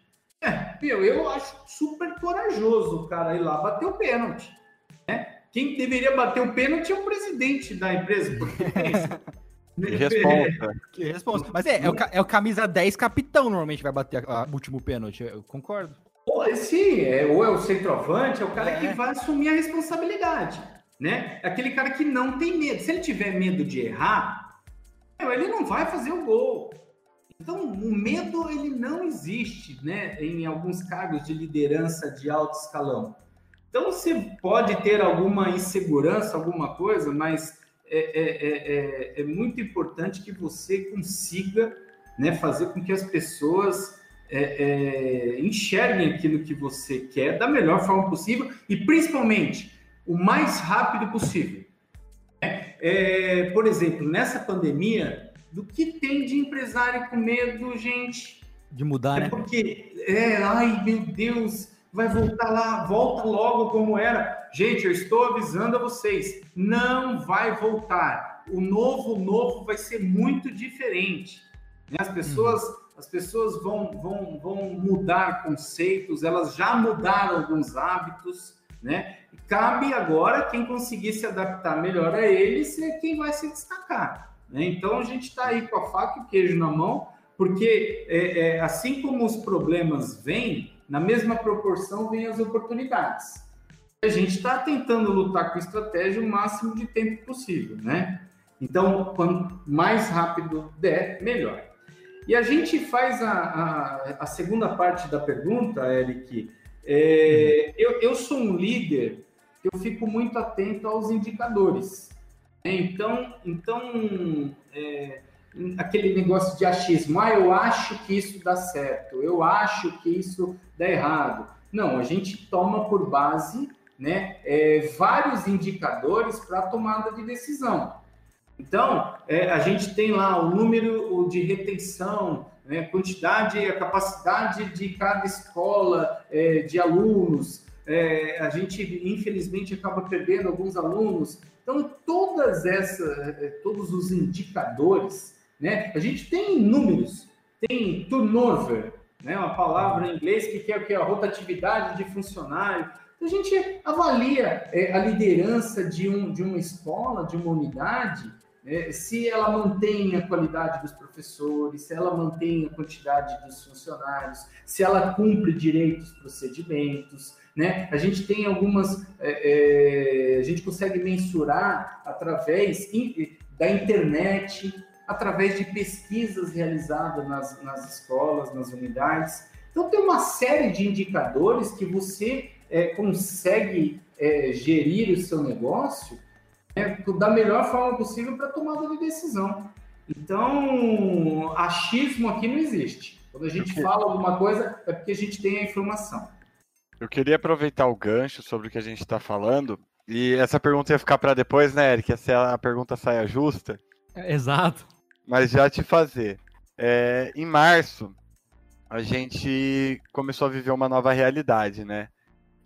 É, meu, eu acho super corajoso o cara ir lá bater o pênalti. Né? Quem deveria bater o pênalti é o presidente da empresa, porque Que responsa. Que responsa. Mas é, é o, é o, camisa 10 capitão normalmente vai bater o último pênalti, eu concordo. sim, é, ou é o centroavante, é o cara é. que vai assumir a responsabilidade, né? É aquele cara que não tem medo. Se ele tiver medo de errar, ele não vai fazer o gol. Então, o medo ele não existe, né, em alguns cargos de liderança de alto escalão. Então, você pode ter alguma insegurança, alguma coisa, mas é, é, é, é muito importante que você consiga né, fazer com que as pessoas é, é, enxerguem aquilo que você quer da melhor forma possível e, principalmente, o mais rápido possível. É, por exemplo, nessa pandemia, do que tem de empresário com medo, gente? De mudar, é né? Porque, é, ai meu Deus, vai voltar lá, volta logo como era. Gente, eu estou avisando a vocês, não vai voltar. O novo, novo vai ser muito diferente. Né? As pessoas, as pessoas vão, vão, vão mudar conceitos, elas já mudaram alguns hábitos, né? Cabe agora quem conseguir se adaptar melhor a eles é quem vai se destacar. Né? Então a gente está aí com a faca e o queijo na mão, porque é, é, assim como os problemas vêm, na mesma proporção vêm as oportunidades. A gente está tentando lutar com estratégia o máximo de tempo possível, né? Então, quanto mais rápido der, melhor. E a gente faz a, a, a segunda parte da pergunta, Eric. É, eu, eu sou um líder eu fico muito atento aos indicadores. Né? Então, então é, aquele negócio de achismo, ah, eu acho que isso dá certo, eu acho que isso dá errado. Não, a gente toma por base né, é, vários indicadores para tomada de decisão. Então, é, a gente tem lá o número de retenção, né, quantidade, a capacidade de cada escola é, de alunos. É, a gente, infelizmente, acaba perdendo alguns alunos. Então, todas essas, é, todos os indicadores, né, a gente tem números, tem turnover, né, uma palavra em inglês que é, que é a rotatividade de funcionário. A gente avalia é, a liderança de, um, de uma escola, de uma unidade, é, se ela mantém a qualidade dos professores, se ela mantém a quantidade dos funcionários, se ela cumpre direitos, procedimentos, né? A gente tem algumas, é, é, a gente consegue mensurar através da internet, através de pesquisas realizadas nas, nas escolas, nas unidades. Então tem uma série de indicadores que você é, consegue é, gerir o seu negócio né, da melhor forma possível para tomada de decisão. Então, achismo aqui não existe. Quando a gente fala alguma coisa, é porque a gente tem a informação. Eu queria aproveitar o gancho sobre o que a gente está falando. E essa pergunta ia ficar para depois, né, Eric? Se a pergunta saia justa. É, exato. Mas já te fazer. É, em março, a gente começou a viver uma nova realidade, né?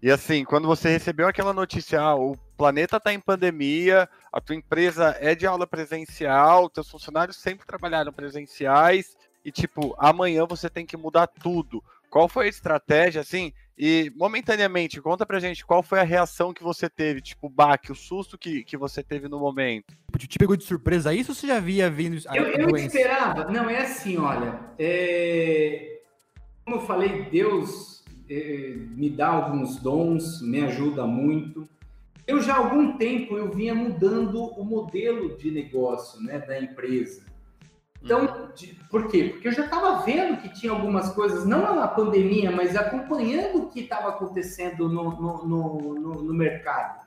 E assim, quando você recebeu aquela notícia, ah, o planeta está em pandemia, a tua empresa é de aula presencial, teus funcionários sempre trabalharam presenciais, e tipo, amanhã você tem que mudar tudo. Qual foi a estratégia, assim? E momentaneamente, conta pra gente qual foi a reação que você teve, tipo, o baque, o susto que, que você teve no momento. Te pegou de surpresa isso ou você já via vindo a Eu, eu esperava, não, é assim, olha, é... como eu falei, Deus me dá alguns dons, me ajuda muito. Eu já há algum tempo eu vinha mudando o modelo de negócio né, da empresa. Então, uhum. de, por quê? Porque eu já estava vendo que tinha algumas coisas, não na pandemia, mas acompanhando o que estava acontecendo no, no, no, no, mercado.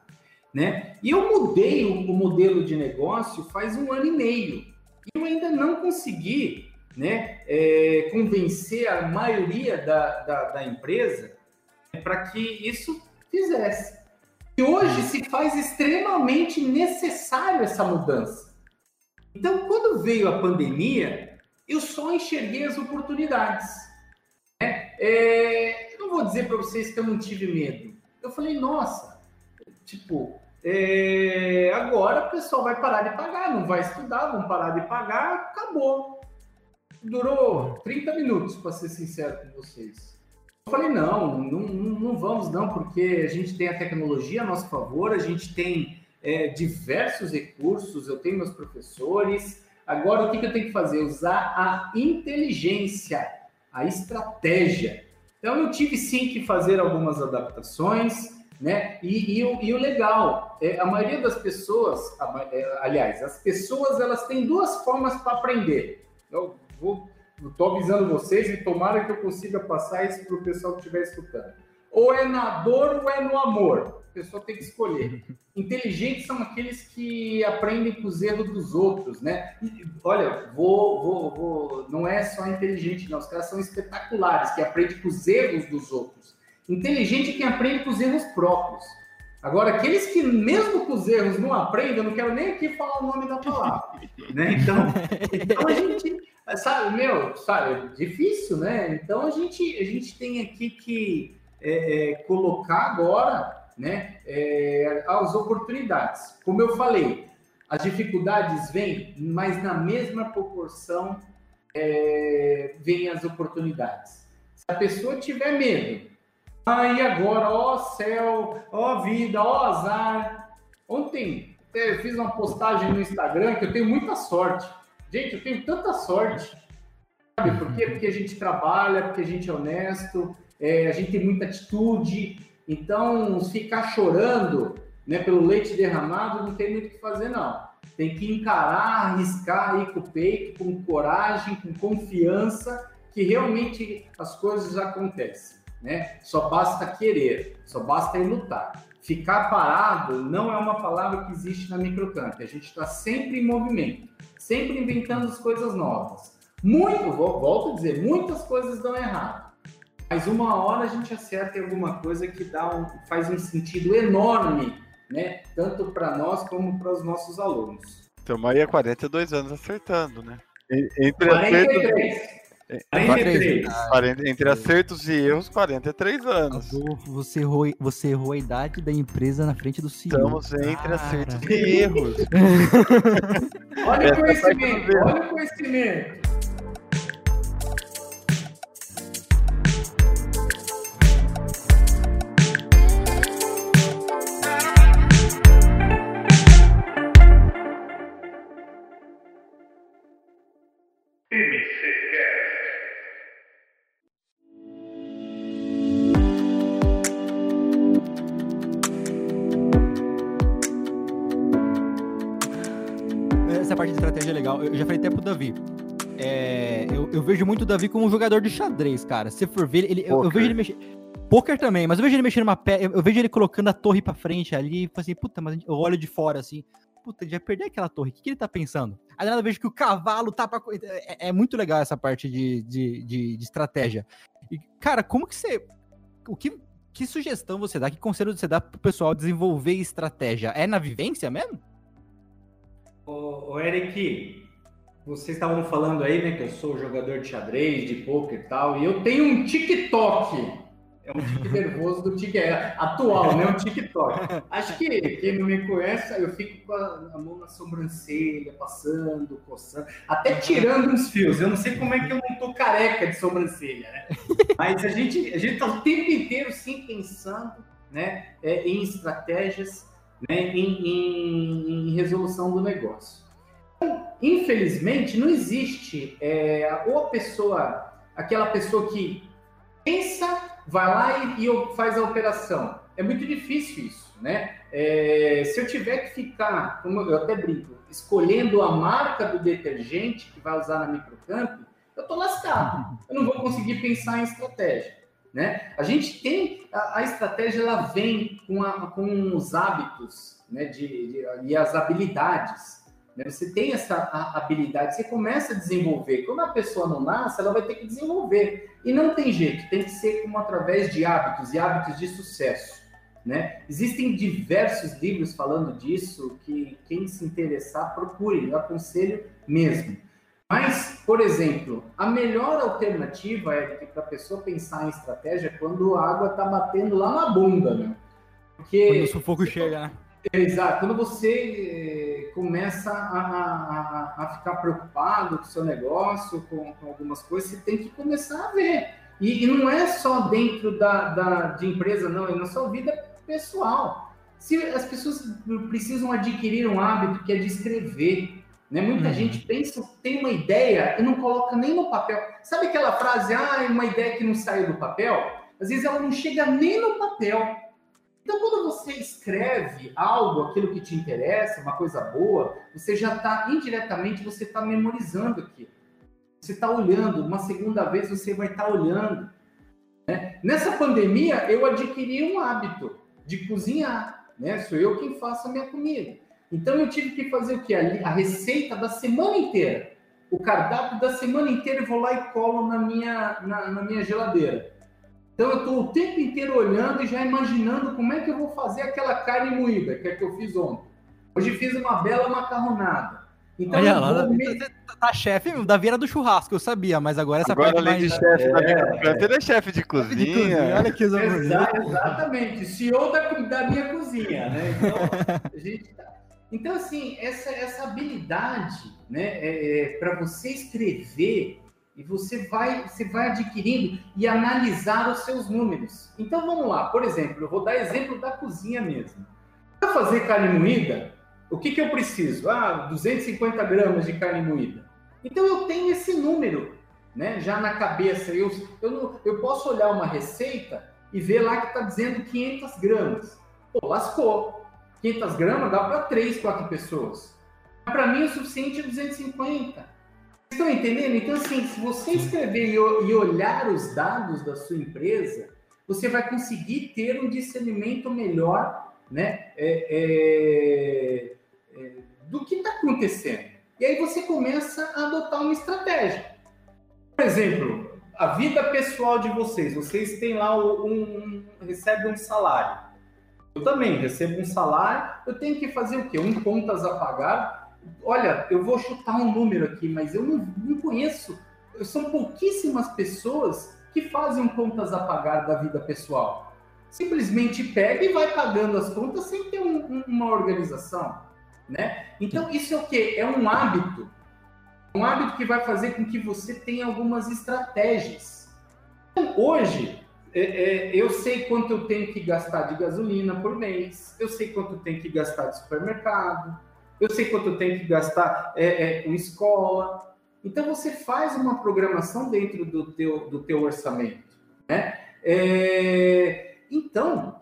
Né? E eu mudei o, o modelo de negócio faz um ano e meio. E eu ainda não consegui né, é, convencer a maioria da, da, da empresa para que isso fizesse. E hoje se faz extremamente necessário essa mudança. Então, quando veio a pandemia, eu só enxerguei as oportunidades. Né? É, não vou dizer para vocês que eu não tive medo. Eu falei, nossa, tipo, é, agora o pessoal vai parar de pagar, não vai estudar, vão parar de pagar, acabou durou 30 minutos, para ser sincero com vocês. Eu falei, não, não, não vamos não, porque a gente tem a tecnologia a nosso favor, a gente tem é, diversos recursos, eu tenho meus professores. Agora, o que, que eu tenho que fazer? Usar a inteligência, a estratégia. Então, eu tive sim que fazer algumas adaptações, né? E, e, o, e o legal, é, a maioria das pessoas, é, aliás, as pessoas elas têm duas formas para aprender. Eu vou, estou avisando vocês e tomara que eu consiga passar isso para o pessoal que estiver escutando. Ou é na dor ou é no amor. A pessoa tem que escolher. Inteligentes são aqueles que aprendem com os erros dos outros, né? E, olha, vou, vou, vou, não é só inteligente, não. Os caras são espetaculares, que aprendem com os erros dos outros. Inteligente é quem aprende com os erros próprios. Agora, aqueles que, mesmo com os erros, não aprendem, eu não quero nem aqui falar o nome da palavra. né? Então, então a gente, sabe, meu, sabe, difícil, né? Então a gente, a gente tem aqui que é, é, colocar agora né, é, as oportunidades. Como eu falei, as dificuldades vêm, mas na mesma proporção é, vêm as oportunidades. Se a pessoa tiver medo, ah, agora, ó céu, ó vida, ó azar. Ontem eu fiz uma postagem no Instagram que eu tenho muita sorte. Gente, eu tenho tanta sorte. Sabe por quê? Porque a gente trabalha, porque a gente é honesto, é, a gente tem muita atitude, então ficar chorando né, pelo leite derramado não tem muito o que fazer, não. Tem que encarar, arriscar aí com o peito, com coragem, com confiança, que realmente as coisas acontecem. Né? Só basta querer, só basta ir lutar. Ficar parado não é uma palavra que existe na microcamp. A gente está sempre em movimento, sempre inventando as coisas novas. Muito, volto a dizer, muitas coisas dão errado. Mas uma hora a gente acerta em alguma coisa que dá um, faz um sentido enorme, né? Tanto para nós como para os nossos alunos. Estamos aí há 42 anos acertando, né? Entre 43. Acertos, 43. entre acertos e erros, 43 anos. Você errou, você errou a idade da empresa na frente do CEO. Estamos entre Cara. acertos e erros. olha o conhecimento, olha o conhecimento. Davi. É, eu, eu, vejo muito o Davi como um jogador de xadrez, cara. Se for ver, ele, eu, eu, vejo ele mexer. Poker também, mas eu vejo ele mexendo numa pé. Eu, vejo ele colocando a torre pra frente ali. E assim, puta, mas eu olho de fora assim. Puta, ele vai perder aquela torre. O que, que ele tá pensando? Aí nada eu vejo que o cavalo tá pra. É, é muito legal essa parte de, de, de, de estratégia. E, cara, como que você. O que, que sugestão você dá? Que conselho você dá pro pessoal desenvolver estratégia? É na vivência mesmo? Ô, ô Eric, vocês estavam falando aí, né, que eu sou jogador de xadrez, de poker e tal, e eu tenho um TikTok. É um tique nervoso do tique é, atual, né? Um TikTok. Acho que quem não me conhece, eu fico com a, mão na sobrancelha, passando, coçando, até tirando uns fios. Eu não sei como é que eu não tô careca de sobrancelha, né? Mas a gente, a gente tá o tempo inteiro sim pensando, né, é, em estratégias, né, em, em, em resolução do negócio. Infelizmente, não existe é, ou pessoa, aquela pessoa que pensa, vai lá e, e faz a operação. É muito difícil isso, né? É, se eu tiver que ficar, como eu até brinco, escolhendo a marca do detergente que vai usar na microcamp, eu tô lascado. Eu não vou conseguir pensar em estratégia. Né? A gente tem a, a estratégia, ela vem com, a, com os hábitos né, de, de, e as habilidades. Né? Você tem essa habilidade, você começa a desenvolver. Quando a pessoa não nasce, ela vai ter que desenvolver. E não tem jeito, tem que ser como através de hábitos e hábitos de sucesso. Né? Existem diversos livros falando disso, que quem se interessar, procure, eu aconselho mesmo. Mas, por exemplo, a melhor alternativa é para a pessoa pensar em estratégia é quando a água está batendo lá na bunda, né? Porque, quando o sufoco chega, né? Exato. Quando você eh, começa a, a, a, ficar preocupado com o seu negócio, com, com, algumas coisas, você tem que começar a ver. E, e não é só dentro da, da, de empresa, não, é na sua vida pessoal. Se as pessoas precisam adquirir um hábito que é de escrever, né? Muita uhum. gente pensa, tem uma ideia e não coloca nem no papel. Sabe aquela frase, ah, uma ideia que não saiu do papel? Às vezes ela não chega nem no papel. Então, quando você escreve algo, aquilo que te interessa, uma coisa boa, você já está, indiretamente, você está memorizando aquilo. Você está olhando, uma segunda vez você vai estar tá olhando. Né? Nessa pandemia, eu adquiri um hábito de cozinhar. Né? Sou eu quem faço a minha comida. Então, eu tive que fazer o quê? A receita da semana inteira. O cardápio da semana inteira eu vou lá e colo na minha, na, na minha geladeira. Então, eu estou o tempo inteiro olhando e já imaginando como é que eu vou fazer aquela carne moída, que é que eu fiz ontem. Hoje fiz uma bela macarronada. Então, Olha lá, me... tá, tá chefe, o Davi era do churrasco, eu sabia, mas agora essa agora, parte além mais... de chefe, é, ele é chefe de cozinha. De cozinha. Olha que Exa Exatamente, CEO da, da minha cozinha, né? Então, a gente tá... então assim, essa, essa habilidade, né, é, é para você escrever e você vai, você vai adquirindo e analisar os seus números. Então vamos lá, por exemplo, eu vou dar exemplo da cozinha mesmo. Para fazer carne moída, o que, que eu preciso? Ah, 250 gramas de carne moída. Então eu tenho esse número, né? Já na cabeça. Eu, eu, não, eu posso olhar uma receita e ver lá que está dizendo 500 gramas. Pô, lascou. 500 gramas dá para 3, 4 pessoas. Para mim o suficiente é 250. Estão entendendo? Então, assim, se você escrever e olhar os dados da sua empresa, você vai conseguir ter um discernimento melhor né, é, é, é, do que está acontecendo. E aí você começa a adotar uma estratégia. Por exemplo, a vida pessoal de vocês. Vocês têm lá um, um recebem um salário. Eu também recebo um salário. Eu tenho que fazer o quê? Um contas a pagar. Olha, eu vou chutar um número aqui, mas eu não, não conheço. São pouquíssimas pessoas que fazem contas a pagar da vida pessoal simplesmente pega e vai pagando as contas sem ter um, uma organização, né? Então isso é o quê? É um hábito, um hábito que vai fazer com que você tenha algumas estratégias. Então, hoje é, é, eu sei quanto eu tenho que gastar de gasolina por mês, eu sei quanto eu tenho que gastar de supermercado, eu sei quanto eu tenho que gastar é, é com escola. Então você faz uma programação dentro do teu, do teu orçamento, né? É, então,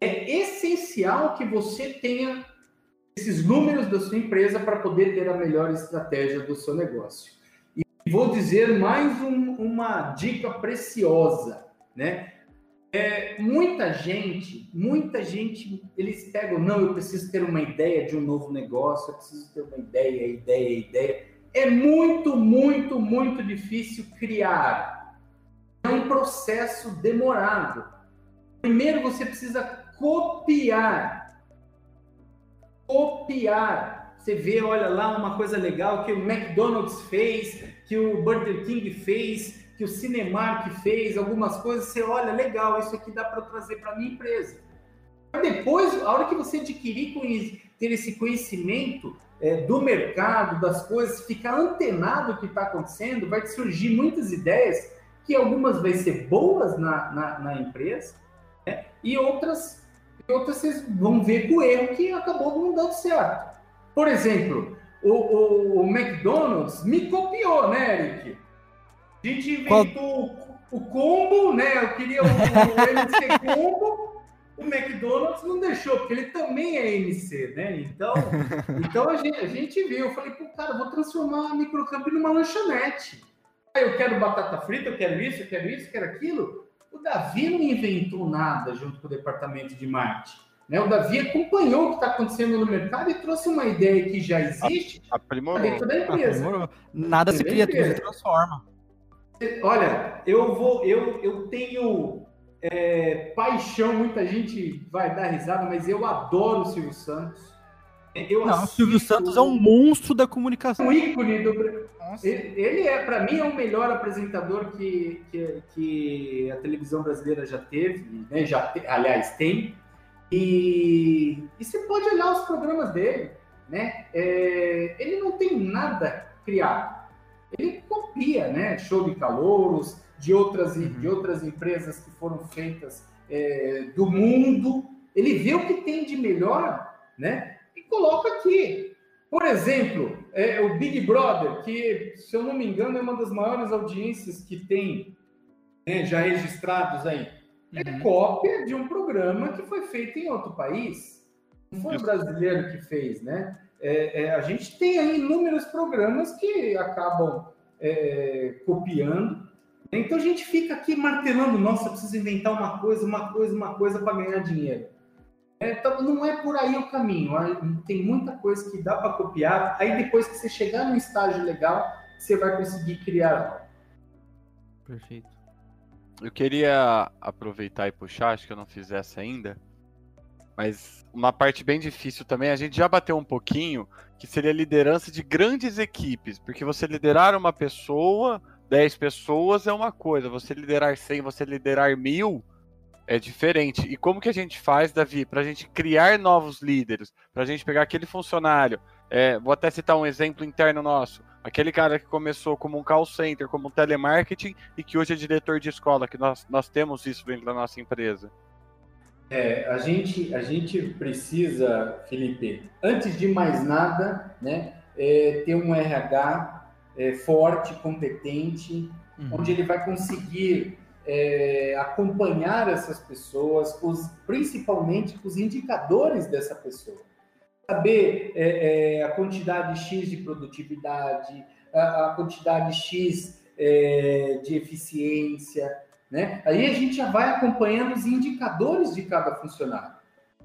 é essencial que você tenha esses números da sua empresa para poder ter a melhor estratégia do seu negócio. E vou dizer mais um, uma dica preciosa, né? É, muita gente, muita gente, eles pegam, não, eu preciso ter uma ideia de um novo negócio, eu preciso ter uma ideia, ideia, ideia. É muito, muito, muito difícil criar. É um processo demorado. Primeiro você precisa copiar. Copiar. Você vê, olha lá, uma coisa legal que o McDonald's fez, que o Burger King fez, que o Cinemark fez, algumas coisas, você olha, legal, isso aqui dá para trazer para minha empresa. Depois, a hora que você adquirir, ter esse conhecimento é, do mercado, das coisas, ficar antenado o que está acontecendo, vai surgir muitas ideias, que algumas vai ser boas na, na, na empresa, né? E outras, outras vocês vão ver com o erro que acabou não dando certo. Por exemplo, o, o, o McDonald's me copiou, né, Eric? A gente inventou Qual... o, combo, né? Eu queria o, o MC combo, o McDonald's não deixou, porque ele também é MC, né? Então, então a, gente, a gente viu. Eu falei, pô, cara, vou transformar a microcamp numa lanchonete. Eu quero batata frita, eu quero isso, eu quero isso, eu quero aquilo. O Davi não inventou nada junto com o departamento de marketing. Né? O Davi acompanhou o que está acontecendo no mercado e trouxe uma ideia que já existe Aprimorou. dentro da empresa. Aprimorou. Nada se cria, tudo se transforma. Olha, eu vou, eu, eu tenho é, paixão, muita gente vai dar risada, mas eu adoro o Silvio Santos. Eu não, o Silvio Santos é um monstro da comunicação. Um ícone do. Ele, ele é, para mim, é o melhor apresentador que, que, que, a televisão brasileira já teve, né? já, aliás, tem. E, e você pode olhar os programas dele, né? É, ele não tem nada criado. Ele copia, né? Show de calouros, de outras, uhum. de outras empresas que foram feitas é, do mundo. Ele vê o que tem de melhor, né? coloca aqui. Por exemplo, é, o Big Brother, que, se eu não me engano, é uma das maiores audiências que tem né, já registrados aí. é uhum. cópia de um programa que foi feito em outro país. Não foi o brasileiro que fez, né? É, é, a gente tem aí inúmeros programas que acabam é, copiando. Então a gente fica aqui martelando, nossa, preciso inventar uma coisa, uma coisa, uma coisa para ganhar dinheiro. É, então não é por aí o caminho. Tem muita coisa que dá para copiar. Aí depois que você chegar no estágio legal, você vai conseguir criar algo. Perfeito. Eu queria aproveitar e puxar, acho que eu não fiz essa ainda, mas uma parte bem difícil também, a gente já bateu um pouquinho, que seria liderança de grandes equipes, porque você liderar uma pessoa, 10 pessoas é uma coisa, você liderar 100, você liderar mil é diferente. E como que a gente faz, Davi, para a gente criar novos líderes, para a gente pegar aquele funcionário, é, vou até citar um exemplo interno nosso, aquele cara que começou como um call center, como um telemarketing, e que hoje é diretor de escola, que nós, nós temos isso dentro da nossa empresa. É, a gente, a gente precisa, Felipe, antes de mais nada, né, é, ter um RH é, forte, competente, uhum. onde ele vai conseguir é, acompanhar essas pessoas, os, principalmente os indicadores dessa pessoa. Saber é, é, a quantidade X de produtividade, a, a quantidade X é, de eficiência, né? Aí a gente já vai acompanhando os indicadores de cada funcionário.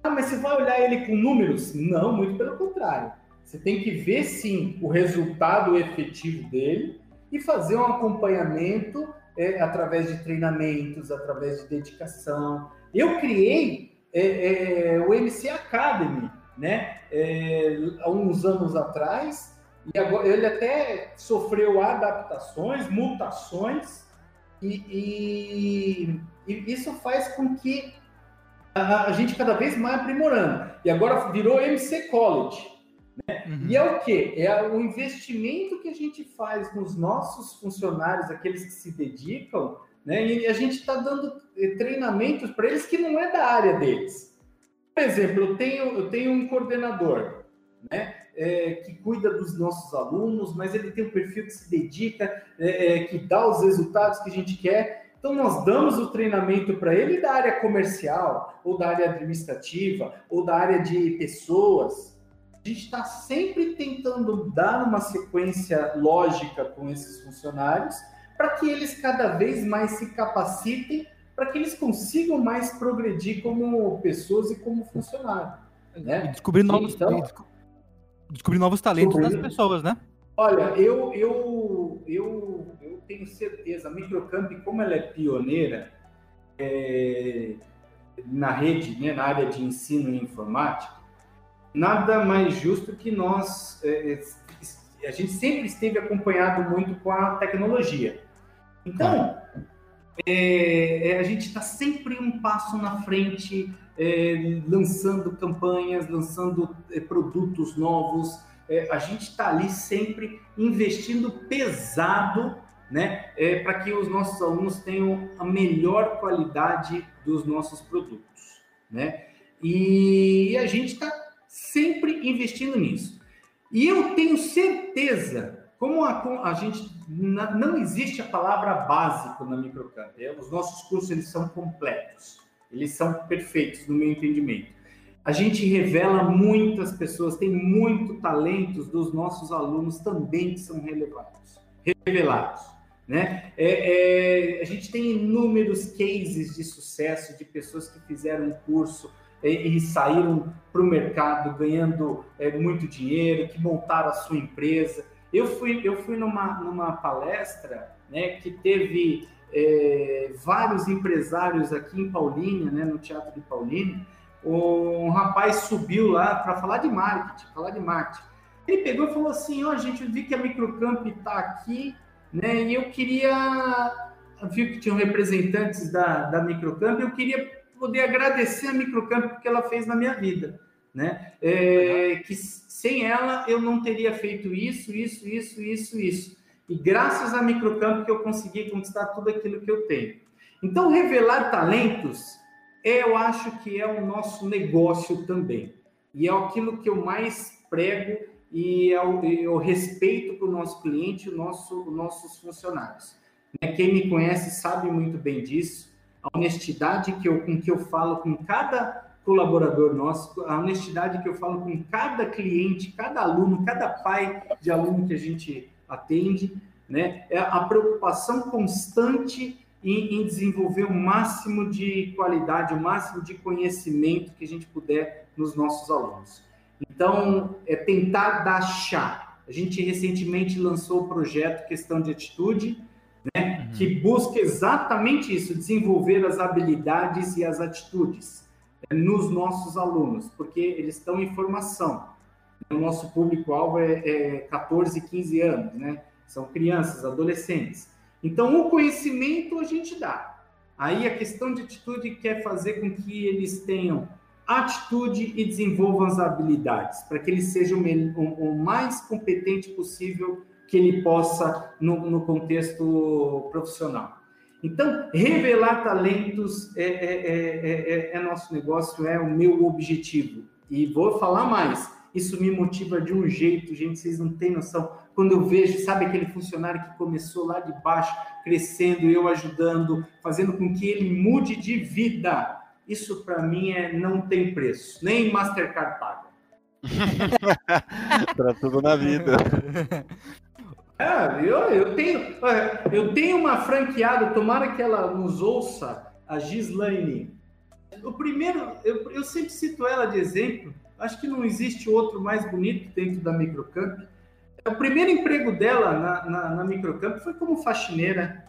Ah, mas você vai olhar ele com números? Não, muito pelo contrário. Você tem que ver sim o resultado efetivo dele e fazer um acompanhamento é, através de treinamentos, através de dedicação. Eu criei é, é, o MC Academy, né? É, há uns anos atrás, e agora ele até sofreu adaptações, mutações, e, e, e isso faz com que a, a, gente cada vez mais aprimorando. E agora virou MC College. Né? Uhum. E é o que? É o investimento que a gente faz nos nossos funcionários, aqueles que se dedicam, né? e a gente está dando eh, treinamentos para eles que não é da área deles. Por exemplo, eu tenho, eu tenho um coordenador, né? É, que cuida dos nossos alunos, mas ele tem um perfil que se dedica, é, é, que dá os resultados que a gente quer. Então, nós damos o treinamento para ele da área comercial, ou da área administrativa, ou da área de pessoas. A gente está sempre tentando dar uma sequência lógica com esses funcionários, para que eles cada vez mais se capacitem, para que eles consigam mais progredir como pessoas e como funcionários. Né? E descobrir novos, então, descobrir novos talentos das pessoas, né? Olha, eu, eu, eu, eu tenho certeza, a Microcamp, como ela é pioneira é, na rede, né, na área de ensino em informática, nada mais justo que nós, é, é a gente sempre esteve acompanhado muito com a tecnologia. Então, é, é, a gente está sempre um passo na frente, é, lançando campanhas, lançando é, produtos novos. É, a gente está ali sempre investindo pesado né, é, para que os nossos alunos tenham a melhor qualidade dos nossos produtos. Né? E a gente está sempre investindo nisso. E eu tenho certeza, como a, a gente não existe a palavra básico na Microcamp, é, os nossos cursos eles são completos. Eles são perfeitos no meu entendimento. A gente revela muitas pessoas, tem muito talentos dos nossos alunos também que são relevados, revelados. Né? É, é, a gente tem inúmeros cases de sucesso de pessoas que fizeram um curso e, e saíram para o mercado ganhando é, muito dinheiro, que montaram a sua empresa. Eu fui, eu fui numa, numa palestra né, que teve é, vários empresários aqui em Paulínia, né, no Teatro de Paulínia, um rapaz subiu lá para falar de marketing, falar de marketing. Ele pegou e falou assim, ó, oh, gente, eu vi que a Microcamp está aqui, né, e eu queria, viu que tinham representantes da, da Microcamp, eu queria poder agradecer a Microcamp porque ela fez na minha vida, né, é, que sem ela eu não teria feito isso, isso, isso, isso, isso. E graças a Microcampo que eu consegui conquistar tudo aquilo que eu tenho. Então, revelar talentos, eu acho que é o nosso negócio também. E é aquilo que eu mais prego e é o, respeito para o nosso cliente, o nosso, os nossos funcionários. Né, quem me conhece sabe muito bem disso. a honestidade que eu, com que eu falo com cada colaborador nosso, a honestidade que eu falo com cada cliente, cada aluno, cada pai de aluno que a gente atende, né? É a preocupação constante em, em, desenvolver o máximo de qualidade, o máximo de conhecimento que a gente puder nos nossos alunos. Então, é tentar dar chá. A gente recentemente lançou o projeto Questão de Atitude, né, uhum. que busca exatamente isso, desenvolver as habilidades e as atitudes né, nos nossos alunos, porque eles estão em formação. O nosso público-alvo é, é 14, 15 anos, né? São crianças, adolescentes. Então, o conhecimento a gente dá. Aí a questão de atitude quer fazer com que eles tenham atitude e desenvolvam as habilidades, para que ele seja o, o, o, mais competente possível que ele possa no, no contexto profissional. Então, revelar talentos é, é, é, é, nosso negócio, é o meu objetivo. E vou falar mais, isso me motiva de um jeito, gente, vocês não têm noção quando eu vejo, sabe, aquele funcionário que começou lá de baixo, crescendo, eu ajudando, fazendo com que ele mude de vida. Isso para mim é não tem preço, nem Mastercard paga. para tudo na vida. É, eu, eu, tenho, eu tenho uma franqueada, tomara que ela nos ouça, a Gislaine. O primeiro, eu, eu sempre cito ela de exemplo, acho que não existe outro mais bonito dentro da Microcamp o primeiro emprego dela na, na, na Microcamp foi como faxineira.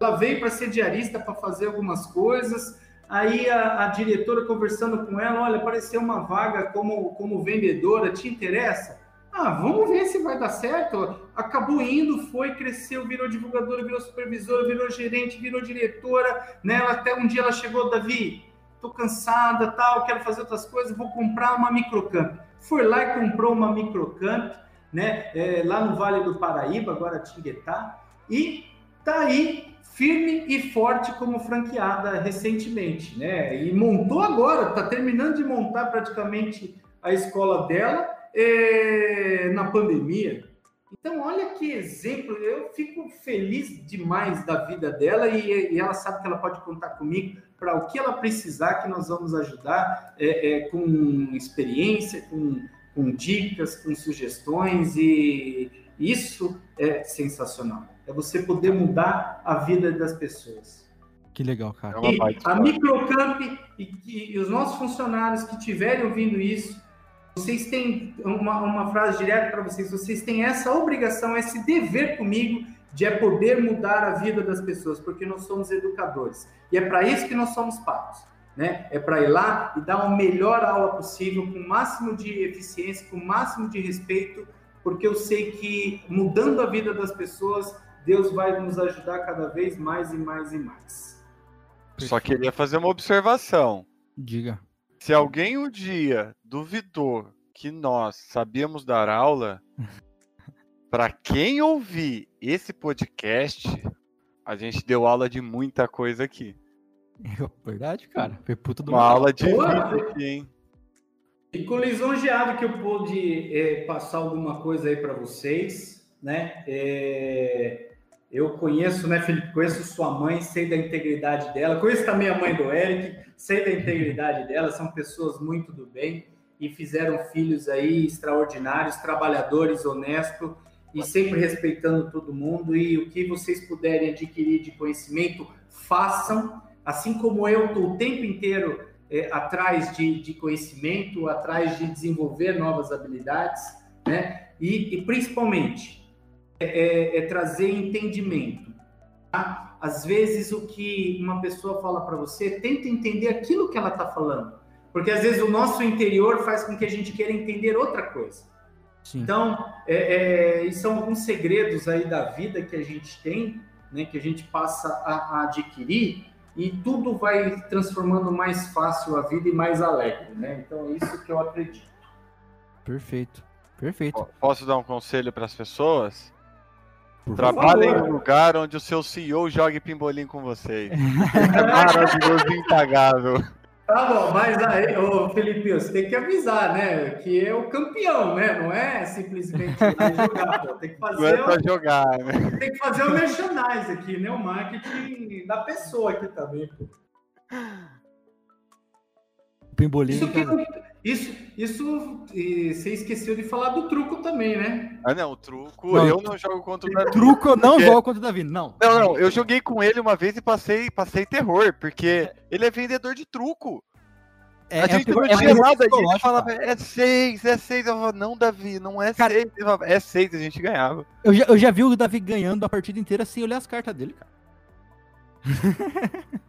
Ela veio para ser diarista para fazer algumas coisas. Aí a, a, diretora conversando com ela, olha, apareceu uma vaga como, como vendedora, te interessa? Ah, vamos ver se vai dar certo. Acabou indo, foi, cresceu, virou divulgadora, virou supervisora, virou gerente, virou diretora. Né? Até um dia ela chegou, Davi, tô cansada, tal, quero fazer outras coisas, vou comprar uma microcamp. Foi lá e comprou uma microcamp né? É, lá no Vale do Paraíba, agora Tinguetá, e tá aí firme e forte como franqueada recentemente, né? E montou agora, tá terminando de montar praticamente a escola dela é, na pandemia. Então, olha que exemplo, eu fico feliz demais da vida dela e, e ela sabe que ela pode contar comigo para o que ela precisar, que nós vamos ajudar é, é, com experiência, com com dicas, com sugestões e isso é sensacional. É você poder mudar a vida das pessoas. Que legal, cara. É e a Microcamp e, e, os nossos funcionários que estiverem ouvindo isso, vocês têm uma, uma frase direta para vocês, vocês têm essa obrigação, esse dever comigo de é poder mudar a vida das pessoas, porque nós somos educadores. E é para isso que nós somos pagos né? É para ir lá e dar a melhor aula possível, com o máximo de eficiência, com o máximo de respeito, porque eu sei que mudando a vida das pessoas, Deus vai nos ajudar cada vez mais e mais e mais. Só queria fazer uma observação. Diga. Se alguém um dia duvidou que nós sabíamos dar aula, para quem ouvir esse podcast, a gente deu aula de muita coisa aqui. Verdade, cara. Foi puta do Uma aula de vida aqui, hein? Fico lisonjeado que eu pude é, passar alguma coisa aí para vocês, né? É, eu conheço, né, Felipe? Conheço sua mãe, sei da integridade dela. Conheço também a mãe do Eric, sei da integridade dela. São pessoas muito do bem e fizeram filhos aí extraordinários, trabalhadores, honestos e sempre respeitando todo mundo. E o que vocês puderem adquirir de conhecimento, façam assim como eu estou o tempo inteiro é, atrás de, de, conhecimento, atrás de desenvolver novas habilidades, né? E, e principalmente é, é, é trazer entendimento. Tá? Às vezes o que uma pessoa fala para você, tenta entender aquilo que ela está falando, porque às vezes o nosso interior faz com que a gente queira entender outra coisa. Sim. Então, é, é, são alguns segredos aí da vida que a gente tem, né, que a gente passa a, a adquirir e tudo vai transformando mais fácil a vida e mais alegre, né? Então é isso que eu acredito. Perfeito, perfeito. Posso dar um conselho para as pessoas? Trabalhe em um lugar onde o seu CEO jogue pimbolim com vocês. é maravilhoso e impagável. Tá bom, mas aí, ô Felipe, você tem que avisar, né? Que é o campeão, né? Não é simplesmente jogar, pô. Tem que fazer. Não é o... jogar, né? Tem que fazer o merchandise aqui, né? O marketing da pessoa aqui também, pô. Pimbolinho. Isso, que, isso, isso você esqueceu de falar do truco também, né? Ah, não, o truco. Não, eu não jogo contra o Davi. Truco eu não porque... jogo contra o Davi, não. Não, não, eu joguei com ele uma vez e passei, passei terror, porque ele é vendedor de truco. É, a é gente é, não é tinha nada, a gente falava, é seis, é seis. Eu falava, não, Davi, não é cara, seis. Falava, é seis, a gente ganhava. Eu já, eu já vi o Davi ganhando a partida inteira sem olhar as cartas dele, cara.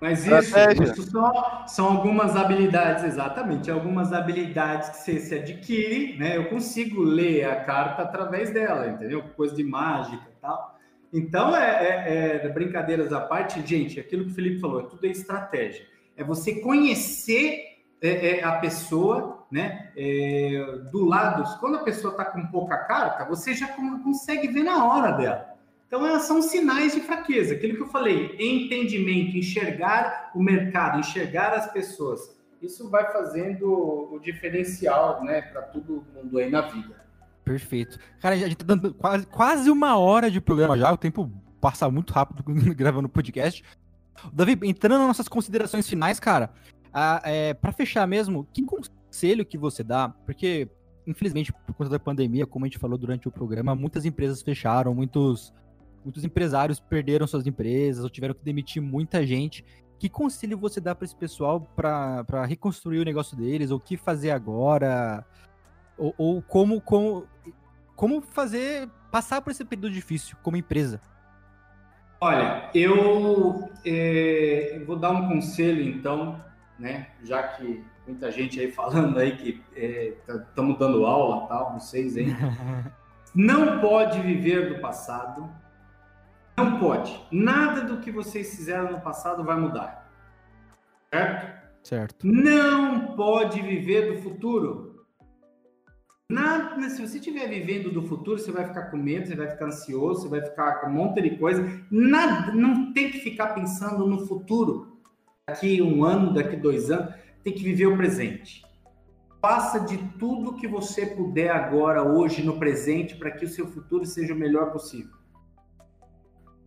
Mas isso, isso só, são algumas habilidades, exatamente, algumas habilidades que você se adquire, né? Eu consigo ler a carta através dela, entendeu? Coisa de mágica e tal. Então, é, é, é, brincadeiras à parte, gente, aquilo que o Felipe falou, tudo é estratégia. É você conhecer é, é a pessoa, né? É, do lado, quando a pessoa está com pouca carta, você já consegue ver na hora dela. Então, elas são sinais de fraqueza. Aquilo que eu falei, entendimento, enxergar o mercado, enxergar as pessoas. Isso vai fazendo o diferencial, né, para todo mundo aí na vida. Perfeito. Cara, a gente tá dando quase, quase uma hora de programa já, o tempo passa muito rápido gravando o podcast. Davi, entrando nas nossas considerações finais, cara, é, para fechar mesmo, que conselho que você dá? Porque, infelizmente, por conta da pandemia, como a gente falou durante o programa, muitas empresas fecharam, muitos muitos empresários perderam suas empresas ou tiveram que demitir muita gente. Que conselho você dá para esse pessoal para reconstruir o negócio deles? Ou o que fazer agora? Ou, ou, como, como, como fazer passar por esse período difícil como empresa? Olha, eu é, vou dar um conselho então, né? Já que muita gente aí falando aí que estamos é, tá, dando aula, tal, vocês aí. Não pode viver do passado, não pode. Nada do que vocês fizeram no passado vai mudar. Certo? Certo. Não pode viver do futuro. Nada, se você estiver vivendo do futuro, você vai ficar com medo, você vai ficar ansioso, você vai ficar com um monte de coisa. Nada, não tem que ficar pensando no futuro. Daqui um ano, daqui dois anos, tem que viver o presente. Faça de tudo que você puder agora, hoje, no presente, para que o seu futuro seja o melhor possível.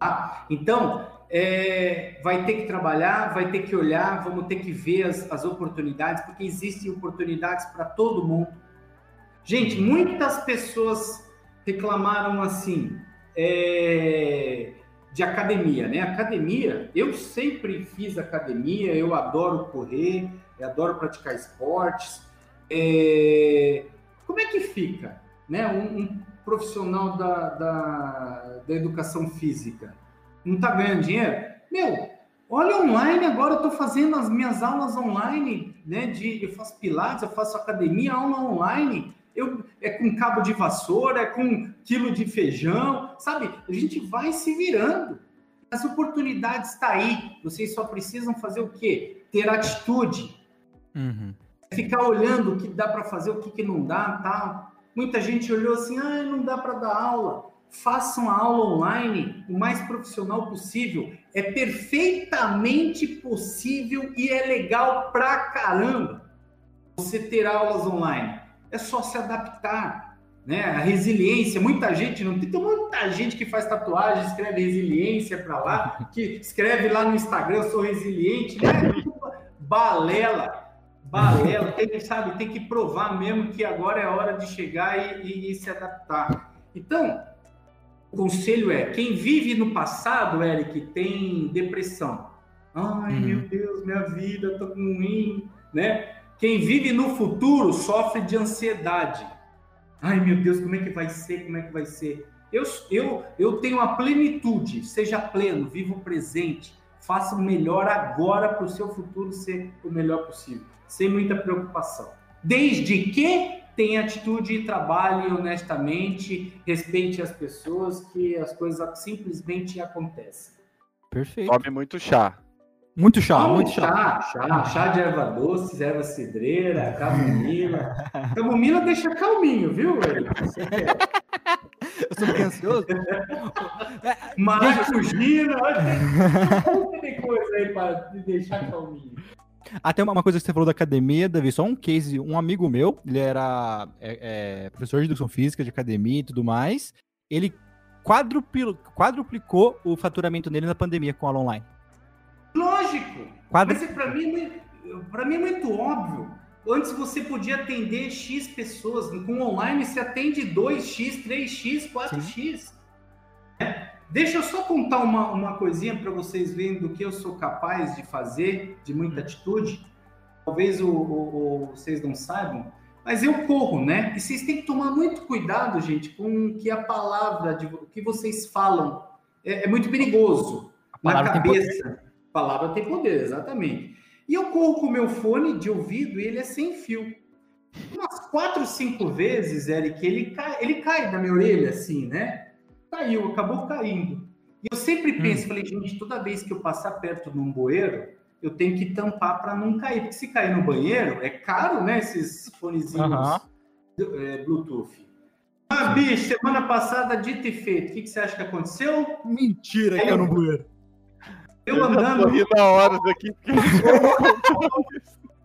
Tá? Então, é, vai ter que trabalhar, vai ter que olhar, vamos ter que ver as, as oportunidades, porque existem oportunidades para todo mundo. Gente, muitas pessoas reclamaram assim é, de academia, né? Academia, eu sempre fiz academia, eu adoro correr, eu adoro praticar esportes. É, como é que fica, né? Um, um profissional da, da, da educação física não está ganhando dinheiro? Meu, olha online agora, eu estou fazendo as minhas aulas online, né? De, eu faço pilates, eu faço academia, aula online. Eu, é com cabo de vassoura, é com quilo de feijão, sabe? A gente vai se virando. As oportunidades estão tá aí. Vocês só precisam fazer o quê? Ter atitude. Uhum. Ficar olhando o que dá para fazer, o que, que não dá, tal. Muita gente olhou assim, ah, não dá para dar aula. Façam a aula online o mais profissional possível. É perfeitamente possível e é legal pra caramba você ter aulas online. É só se adaptar, né? A resiliência, muita gente não tem, tem muita gente que faz tatuagem, escreve resiliência para lá, que escreve lá no Instagram, eu sou resiliente, né? Balela balela, tem, sabe, tem que provar mesmo que agora é a hora de chegar e, e, e se adaptar. Então, o conselho é: quem vive no passado, Eric, tem depressão. Ai, uhum. meu Deus, minha vida tá ruim, né? Quem vive no futuro sofre de ansiedade. Ai, meu Deus, como é que vai ser? Como é que vai ser? Eu, eu, eu tenho a plenitude, seja pleno, viva o presente, faça o melhor agora para o seu futuro ser o melhor possível sem muita preocupação. Desde que tenha atitude e trabalhe honestamente, respeite as pessoas, que as coisas simplesmente acontecem. Perfeito. Tome muito chá. Muito chá, Tome muito chá. Chá, chá. chá de erva doce, erva cidreira, camomila. camomila deixa calminho, viu, Eric? Eu sou muito ansioso. Maracujina, olha, tem coisa aí para deixar calminho. Até uma coisa que você falou da academia, Davi, só um case, um amigo meu, ele era é, é, professor de educação física, de academia e tudo mais, ele quadruplicou, quadruplicou o faturamento dele na pandemia com aula online. Lógico! Quadra... Mas é, para mim, para mim é muito óbvio. Antes você podia atender X pessoas, com online você atende 2X, 3X, 4X. É. Deixa eu só contar uma, uma coisinha para vocês verem do que eu sou capaz de fazer, de muita atitude. Talvez o, o, o, vocês não saibam, mas eu corro, né? E vocês têm que tomar muito cuidado, gente, com que a palavra, de, o que vocês falam é, é muito perigoso na cabeça. A palavra tem poder, exatamente. E eu corro com o meu fone de ouvido e ele é sem fio. Umas quatro, cinco vezes, Eric, ele cai, ele cai da minha orelha, assim, né? Caiu, acabou caindo. E eu sempre hum. penso, hum. falei, gente, toda vez que eu passar perto de um bueiro, eu tenho que tampar para não cair. Porque se cair no banheiro, é caro, né? Esses fonezinhos uhum. é, Bluetooth. Ah, bicho, semana passada, dito e feito. O que, que você acha que aconteceu? Mentira, que é no bueiro. Eu andando. Eu na hora daqui.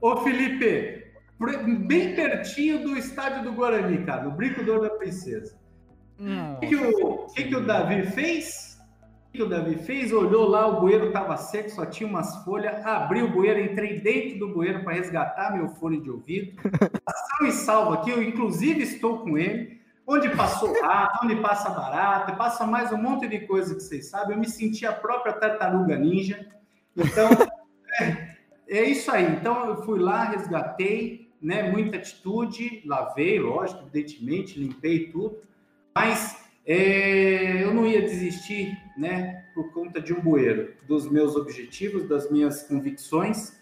Ô, Felipe, bem pertinho do estádio do Guarani, cara, no Brinco do da Princesa. O que, que, o, que, que o Davi fez? O que, que o Davi fez? Olhou lá, o bueiro estava seco, só tinha umas folhas. Abri o bueiro, entrei dentro do bueiro para resgatar meu fone de ouvido. Ação e salvo aqui, eu inclusive estou com ele. Onde passou rato, onde passa barata, passa mais um monte de coisa que vocês sabem. Eu me senti a própria tartaruga ninja. Então, é, é isso aí. Então, eu fui lá, resgatei, né? Muita atitude, lavei, lógico, evidentemente, limpei tudo. Mas é, eu não ia desistir, né? Por conta de um bueiro, dos meus objetivos, das minhas convicções.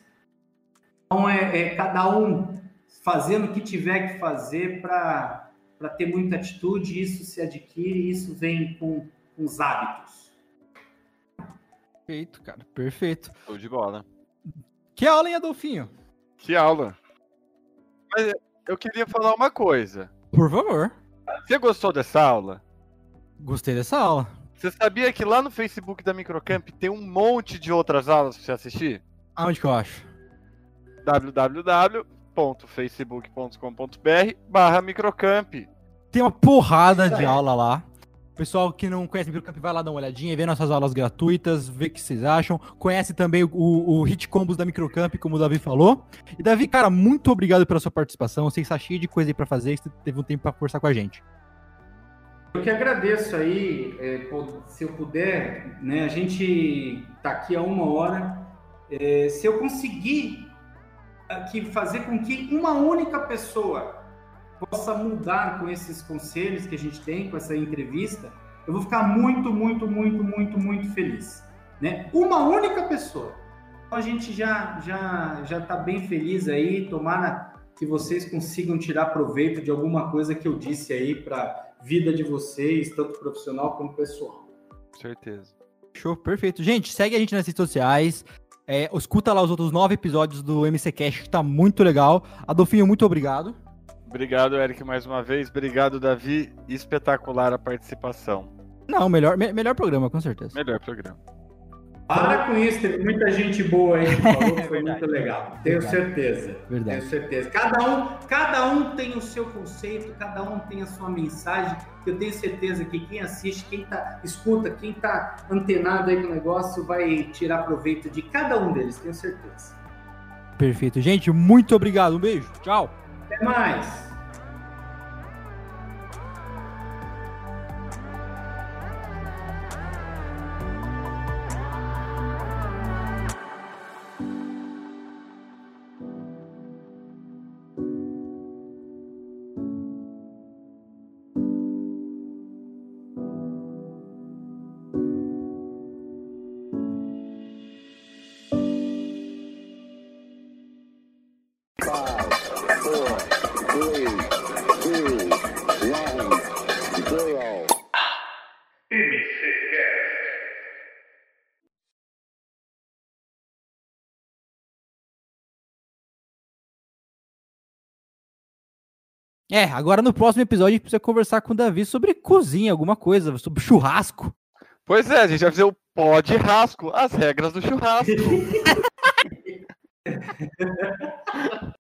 Então, é, é cada um fazendo o que tiver que fazer para para ter muita atitude, isso se adquire, isso vem com, com os hábitos. Perfeito, cara, perfeito. Show de bola. Que aula, hein, Adolfinho? Que aula. Mas eu queria falar uma coisa. Por favor. Você gostou dessa aula? Gostei dessa aula. Você sabia que lá no Facebook da Microcamp tem um monte de outras aulas para você assistir? Aonde que eu acho? www www.facebook.com.br barra microcamp. Tem uma porrada de aula lá. Pessoal que não conhece Microcamp, vai lá dar uma olhadinha, vê nossas aulas gratuitas, vê o que vocês acham. Conhece também o, o Hit Combos da Microcamp, como o Davi falou. E Davi, cara, muito obrigado pela sua participação. Você está cheio de coisa aí pra fazer, você teve um tempo para conversar com a gente. Eu que agradeço aí, é, se eu puder, né? A gente tá aqui há uma hora. É, se eu conseguir que fazer com que uma única pessoa possa mudar com esses conselhos que a gente tem, com essa entrevista, eu vou ficar muito, muito, muito, muito, muito feliz. Né? Uma única pessoa. Então a gente já já já está bem feliz aí. Tomara que vocês consigam tirar proveito de alguma coisa que eu disse aí para vida de vocês, tanto profissional como pessoal. Certeza. Show, perfeito. Gente, segue a gente nas redes sociais. É, escuta lá os outros nove episódios do MC Cash, que tá muito legal. Adolfinho, muito obrigado. Obrigado, Eric, mais uma vez. Obrigado, Davi. Espetacular a participação. Não, melhor, me, melhor programa, com certeza. Melhor programa. Para com isso, teve muita gente boa aí que falou que foi muito legal. Tenho Verdade. certeza. Verdade. Tenho certeza. Cada um, cada um tem o seu conceito, cada um tem a sua mensagem. Eu tenho certeza que quem assiste, quem tá, escuta, quem está antenado aí com o negócio vai tirar proveito de cada um deles, tenho certeza. Perfeito. Gente, muito obrigado. Um beijo. Tchau. Até mais. É, agora no próximo episódio a gente precisa conversar com o Davi sobre cozinha, alguma coisa, sobre churrasco. Pois é, a gente vai fazer o pó de rasco, as regras do churrasco.